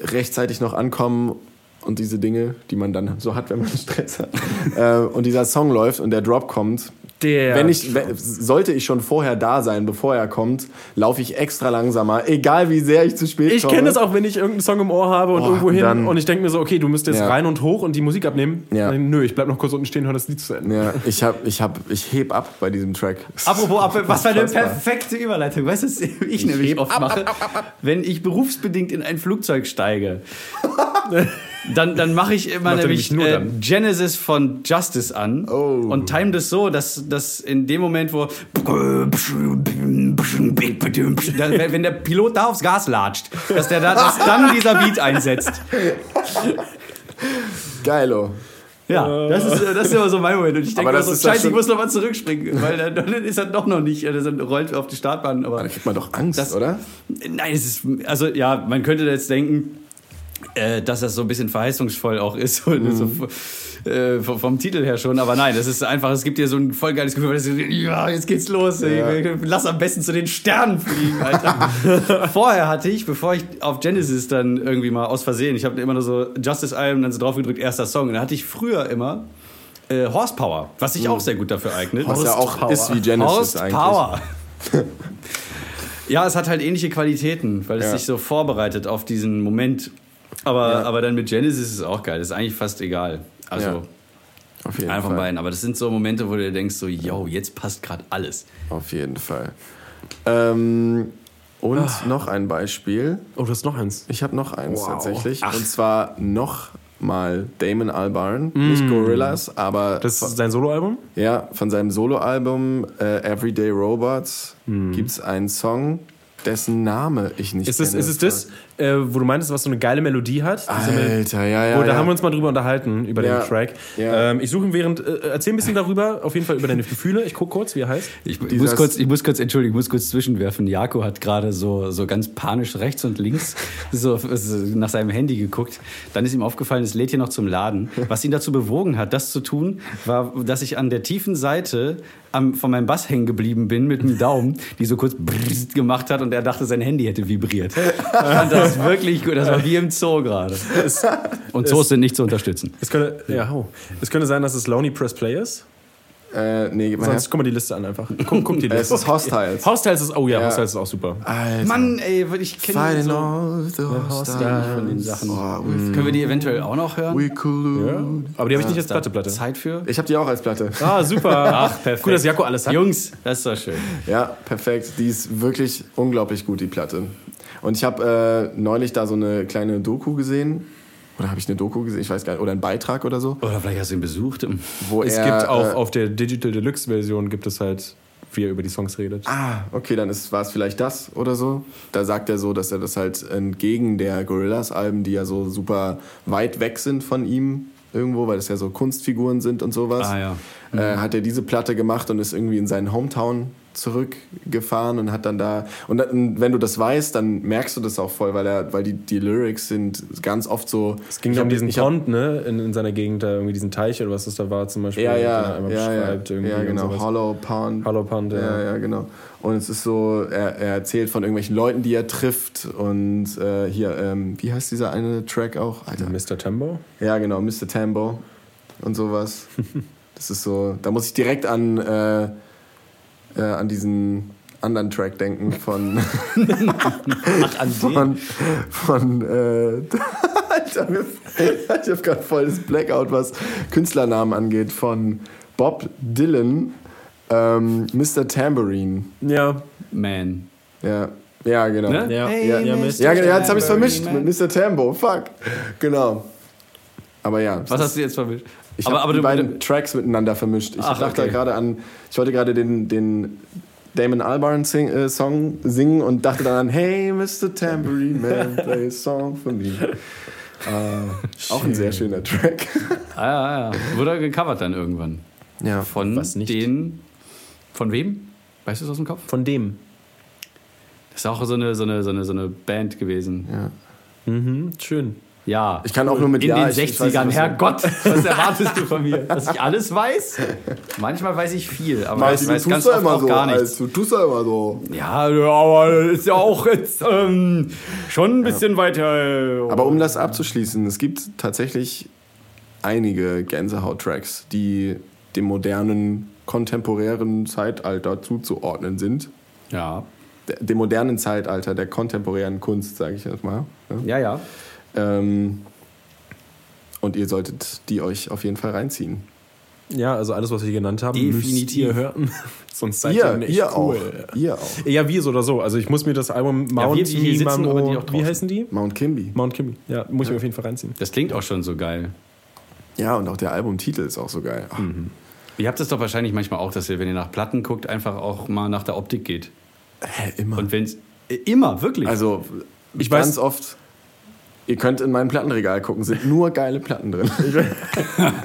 rechtzeitig noch ankommen und diese Dinge, die man dann so hat, wenn man Stress hat. äh, und dieser Song läuft und der Drop kommt. Der. Wenn ich, wenn, sollte ich schon vorher da sein, bevor er kommt, laufe ich extra langsamer, egal wie sehr ich zu spät ich komme. kenne das auch, wenn ich irgendeinen Song im Ohr habe und Oh, irgendwo hin und ich denke mir so, okay, du müsst jetzt Ja. rein und hoch und die Musik abnehmen. Ja. Dann, Nö, ich bleib noch kurz unten stehen und höre das Lied zu Ende. Ja, ich hab, ich hab, ich heb ab bei diesem Track. Apropos, ab, was für eine perfekte Überleitung. Weißt du, was ich, nämlich heb oft mache? Wenn ich berufsbedingt in ein Flugzeug steige, dann, dann mache ich immer er nämlich äh. Genesis von Justice an Oh. und time das so, dass, dass in dem Moment, wo wenn der Pilot da aufs Gas latscht, dass, der da, dass dann dieser Beat einsetzt. Geilo. Ja, das ist, das ist immer so mein Moment. Und ich denke mir so, scheiße, ich muss noch mal zurückspringen, weil dann, ist er doch noch nicht, äh, dann rollt auf die Startbahn. Aber Da kriegt man doch Angst, Das- oder? Nein, es ist, also ja, man könnte jetzt denken, äh, dass das so ein bisschen verheißungsvoll auch ist, und so, äh, vom, Titel her schon, aber nein, das ist einfach, es gibt dir so ein voll geiles Gefühl, weil ist, ja, jetzt geht's los, ey, lass am besten zu den Sternen fliegen, Alter. Vorher hatte ich, bevor ich auf Genesis dann irgendwie mal aus Versehen, ich habe immer nur so Justice Album, dann so drauf gedrückt, erster Song, und da hatte ich früher immer äh, Horsepower, was sich auch sehr gut dafür eignet. Was ja auch Horsepower. ist wie Genesis eigentlich. Horsepower. ja, es hat halt ähnliche Qualitäten, weil es Ja. sich so vorbereitet auf diesen Moment. Aber, Ja. aber dann mit Genesis ist es auch geil. Das ist eigentlich fast egal. Also Ja, Auf jeden einer von Fall. beiden. Aber das sind so Momente, wo du dir denkst, so, yo, jetzt passt gerade alles. Auf jeden Fall. Ähm, und Ah. noch ein Beispiel. Oh, du hast noch eins. Ich habe noch eins Wow. tatsächlich. Und zwar noch mal Damon Albarn. Nicht Gorillaz, aber Mm. Das ist sein Soloalbum? ja, von seinem Soloalbum äh, Everyday Robots gibt es einen Song, dessen Name ich nicht Ist es, kenne. ist es das, äh, wo du meintest, was so eine geile Melodie hat? Alter, ja, ja. Oh, da ja. haben wir uns mal drüber unterhalten, über Ja. den Track. Ja. Ähm, ich suche ihn während, äh, erzähl ein bisschen darüber, auf jeden Fall über deine Gefühle. Ich gucke kurz, wie er heißt. Ich Dieses- muss, kurz, ich muss kurz, entschuldigen, ich muss kurz zwischenwerfen. Jako hat gerade so, so ganz panisch rechts und links so, so nach seinem Handy geguckt. Dann ist ihm aufgefallen, es lädt hier noch zum Laden. Was ihn dazu bewogen hat, das zu tun, war, dass ich an der tiefen Seite am, von meinem Bass hängen geblieben bin mit dem Daumen, die so kurz gemacht hat und er dachte, sein Handy hätte vibriert. Und das ist wirklich gut. Das war wie im Zoo gerade. Und Zoos sind nicht zu unterstützen. Es könnte, ja, oh. es könnte sein, dass es Lonely Press Play ist. Äh, nee, gib mal Sonst her. guck mal die Liste an einfach. Guck, guck die Äh, es Liste. ist Hostiles. Hostiles ist, oh ja, Ja. Hostiles ist auch super. Alter. Mann, ey, ich kenne so, all hostiles. von den Sachen. Oh, Können wir die eventuell auch noch hören? we collude. Aber die habe ich nicht als Platte, Platte. Zeit für? Ich habe die auch als Platte. Ah, super. Ach, perfekt. Gut, dass Jaco alles hat. Jungs, das ist doch schön. Ja, perfekt. Die ist wirklich unglaublich gut, die Platte. Und ich habe äh, neulich da so eine kleine Doku gesehen. Oder habe ich eine Doku gesehen? Ich weiß gar nicht. Oder einen Beitrag oder so. Oder vielleicht hast du ihn besucht. Wo Es er, gibt auch Äh, auf der Digital Deluxe Version gibt es halt, wie er über die Songs redet. ah, okay, dann ist- war es vielleicht das oder so. Da sagt er so, dass er das halt entgegen der Gorillaz-Alben, die ja so super weit weg sind von ihm irgendwo, weil das ja so Kunstfiguren sind und sowas, Ah, ja. äh, hat er diese Platte gemacht und ist irgendwie in seinen Hometown zurückgefahren und hat dann da und dann, wenn du das weißt, dann merkst du das auch voll, weil er, weil die, die Lyrics sind ganz oft so. Es ging um diesen Pond, ne, in, in seiner Gegend, da irgendwie diesen Teich oder was das da war zum Beispiel. Ja, den er ja, ja, ja, ja, und genau. Hollow Pond. Hollow Pond, ja. Ja, ja, genau. Und es ist so, er, er erzählt von irgendwelchen Leuten, die er trifft und äh, hier, ähm, wie heißt dieser eine Track auch? Alter. Mr. Tembo. Ja, genau, Mr. Tambo und sowas. Das ist so, da muss ich direkt an, äh, äh, an diesen anderen Track denken von. Ach, an den. von, von äh, Alter, mir- ich habe gerade voll das Blackout, was Künstlernamen angeht, von Bob Dylan, ähm, Mr. Tambourine. Ja, Man. Ja, ja genau. Ne? ja, Hey, ja, ja. Ja, genau, ja, jetzt habe ich es vermischt Man. mit Mr. Tambo. Fuck. Genau. Aber ja. Was hast du jetzt vermischt? Ich habe aber die du, beiden Tracks miteinander vermischt. Ich Ach, dachte okay. gerade an, ich wollte gerade den, den Damon Albarn sing, äh, Song singen und dachte dann an Hey Mr. Tambourine Man, play a song for me. Äh, auch ein sehr schöner Track. Ah, ja, ja. Wurde gecovert dann irgendwann. Ja, Von Was nicht? den. Von wem? Weißt du es aus dem Kopf? Von dem. Das ist auch so eine, so eine, so eine, so eine Band gewesen. ja. Mhm, schön. Ja. Ich kann auch nur mit In Ja, den ich- ich weiß 60ern. nicht, was- Herrgott, was erwartest du von mir? Dass ich alles weiß? Manchmal weiß ich viel, aber Martin, ich du weiß ganz oft immer so. gar nichts. Du tust doch immer so. Ja, aber ist ja auch jetzt ähm, schon ein bisschen weiter. Aber um das abzuschließen, es gibt tatsächlich einige Gänsehaut-Tracks, die dem modernen, kontemporären Zeitalter zuzuordnen sind. Ja, Dem modernen Zeitalter der kontemporären Kunst, sage ich jetzt mal. Ja. ja, ja. Ähm, und ihr solltet die euch auf jeden Fall reinziehen. Ja, also alles, was wir genannt haben, müsst Definitiv. ihr hören. Sonst seid Ihr, ihr nicht ihr cool. auch. Ihr auch. Ja, wie so oder so. Also ich muss mir das Album Mount wir, die hier sitzen, Mamo- aber die auch Wie heißen die? Mount Kimby. Mount Kimby. Ja, muss ich mir auf jeden Fall reinziehen. Das klingt auch schon so geil. Ja, und auch der Albumtitel ist auch so geil. Ach, Ihr habt es doch wahrscheinlich manchmal auch, dass ihr, wenn ihr nach Platten guckt, einfach auch mal nach der Optik geht. hä, immer. Und wenn es. Immer, wirklich. also, Ich ganz weiß- oft. Ihr könnt in mein Plattenregal gucken, sind nur geile Platten drin.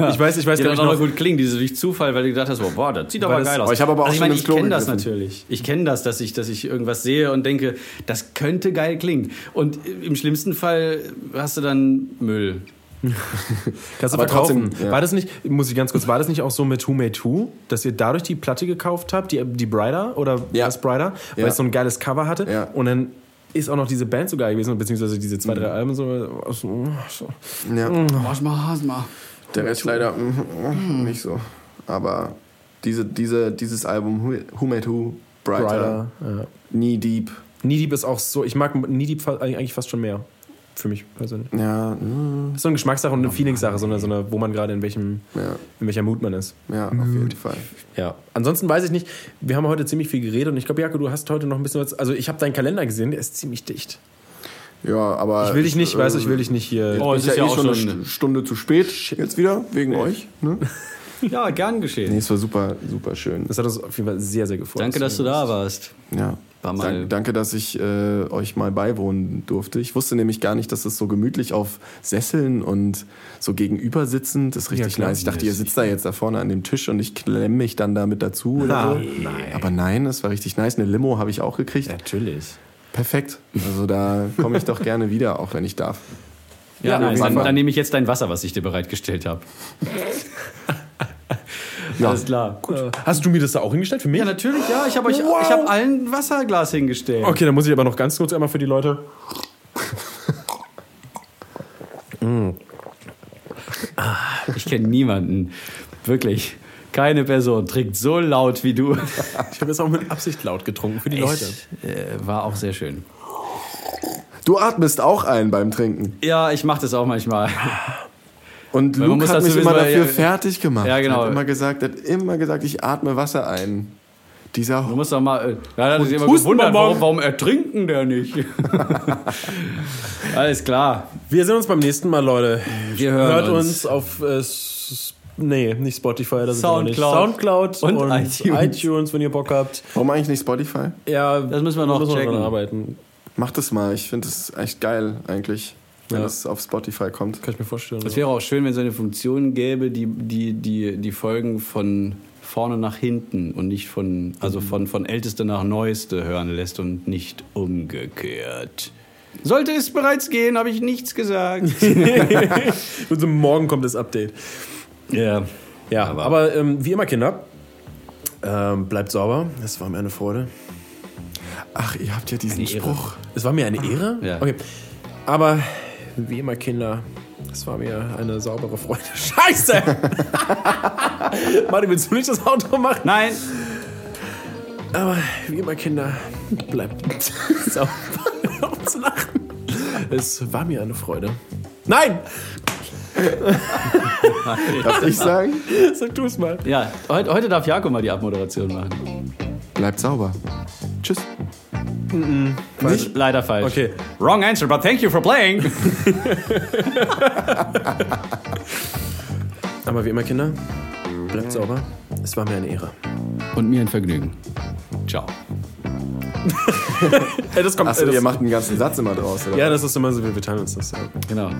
Ich weiß, ich weiß die gar dann nicht auch noch gut klingen, diese durch Zufall, weil du gedacht hast, oh, boah, das sieht aber geil aus. Ich habe aber auch also ich schon meine, ich kenne das natürlich. Ich kenne das, dass ich, dass ich irgendwas sehe und denke, das könnte geil klingen. Und im schlimmsten Fall hast du dann Müll. Kannst du Aber verkaufen. trotzdem, ja. War das nicht, muss ich ganz kurz, war das nicht auch so mit Who Made Who, dass ihr dadurch die Platte gekauft habt, die, die Brighter oder Ja. das Brighter, weil Ja. es so ein geiles Cover hatte Ja. und dann ist auch noch diese Band so geil gewesen, beziehungsweise diese zwei, drei Alben so. so, so. Ja. Mach mal, hast mal. Der Rest leider mm, nicht so. Aber diese, diese, dieses Album, Who, Who Made Who, Brighter, Brighter. Ja. Knee Deep. Knee Deep ist auch so, ich mag Knee Deep eigentlich fast schon mehr. Für mich persönlich. Ja, mm, Das ist so eine Geschmackssache und eine Feelingssache, so eine, so eine, wo man gerade in welchem, ja, in welcher Mut man ist. ja, auf jeden Fall. Ja. Ansonsten weiß ich nicht, wir haben heute ziemlich viel geredet und ich glaube, Jakob, du hast heute noch ein bisschen was. Also ich habe deinen Kalender gesehen, der ist ziemlich dicht. Ja, aber. Ich will dich nicht, äh, weißt du, ich will dich nicht hier. Oh, es ist ja, ja eh auch schon eine Stunde zu spät jetzt wieder, wegen euch. Ne? Ja, gern geschehen. Nee, es war super, super schön. Das hat uns auf jeden Fall sehr, sehr gefreut. Danke, dass du da warst. Ja. War mal- Dank, danke, dass ich äh, euch mal beiwohnen durfte. Ich wusste nämlich gar nicht, dass es so gemütlich auf Sesseln und so gegenüber sitzend ist richtig Ja, nice. Ich dachte, ihr sitzt da jetzt da vorne an dem Tisch und ich klemme mich dann da mit dazu oder so. nein. Aber nein, es war richtig nice. Eine Limo habe ich auch gekriegt. Natürlich. Perfekt. Also da komme ich doch gerne wieder, auch wenn ich darf. Ja, Ja, nice. dann, dann nehme ich jetzt dein Wasser, was ich dir bereitgestellt habe. Ja. Alles klar. Gut. Hast du mir das da auch hingestellt für mich? Ja, natürlich, ja. Ich habe euch, ich habe allen ein Wasserglas hingestellt. Okay, dann muss ich aber noch ganz kurz einmal für die Leute. Ich kenne niemanden. Wirklich. Keine Person trinkt so laut wie du. Ich habe jetzt auch mit Absicht laut getrunken für die Leute. Äh, war auch sehr schön. Du atmest auch ein beim Trinken. Ja, ich mache das auch manchmal. Und Weil Luke hat mich immer dafür ja, fertig gemacht. Ja, genau. Er hat immer gesagt, er hat immer gesagt, ich atme Wasser ein. Dieser Du musst doch mal. Äh, ja, hat sich immer gewundert, wir warum, warum ertrinken der nicht? Alles klar. Wir sehen uns beim nächsten Mal, Leute. Wir hören Hört uns. uns, auf. Äh, nee, nicht Spotify, das Soundcloud. ist auch nicht. Soundcloud Und und, iTunes. iTunes. wenn ihr Bock habt. Warum eigentlich nicht Spotify? Ja, Das müssen wir noch checken. dran arbeiten. Mach das mal. Ich finde das echt geil eigentlich, wenn Ja. das auf Spotify kommt. Kann ich mir vorstellen. Es wäre auch schön, wenn es eine Funktion gäbe, die, die, die, die Folgen von vorne nach hinten und nicht von, also von, von älteste nach neueste hören lässt und nicht umgekehrt. Sollte es bereits gehen, habe ich nichts gesagt. Und so morgen kommt das Update. ja. Ja, Aber- aber, ähm, wie immer, Kinder, ähm, bleibt sauber. Es war mir eine Freude. Ach, ihr habt ja diesen. Spruch. Es war mir eine Ehre. Ja. Okay. Aber wie immer, Kinder, es war mir eine saubere Freude. Scheiße! Martin, willst du nicht das Auto machen? Nein, Aber wie immer, Kinder, bleibt sauber zu lachen. Es war mir eine Freude. Nein! Darf ich sagen? Sag du es mal. Ja, heute, heute darf Jakob mal die Abmoderation machen. Bleibt sauber. Tschüss. Nicht? Leider falsch. Okay. Wrong answer, but thank you for playing. Aber wie immer, Kinder, bleibt sauber. Es war mir eine Ehre. Und mir ein Vergnügen. Ciao. Ey, das kommt. Achso, ey, das, ihr macht einen ganzen Satz immer draus, oder? ja, das ist immer so, wir wir teilen uns das. Ja. Genau.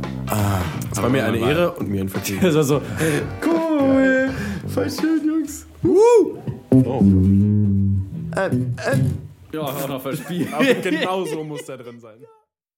Es war mir eine Ehre und mir ein Vergnügen. Das war so. Cool. Voll schön, Jungs. Oh. Äh, äh. Ja, auch noch verspielt. Aber genau so muss da drin sein.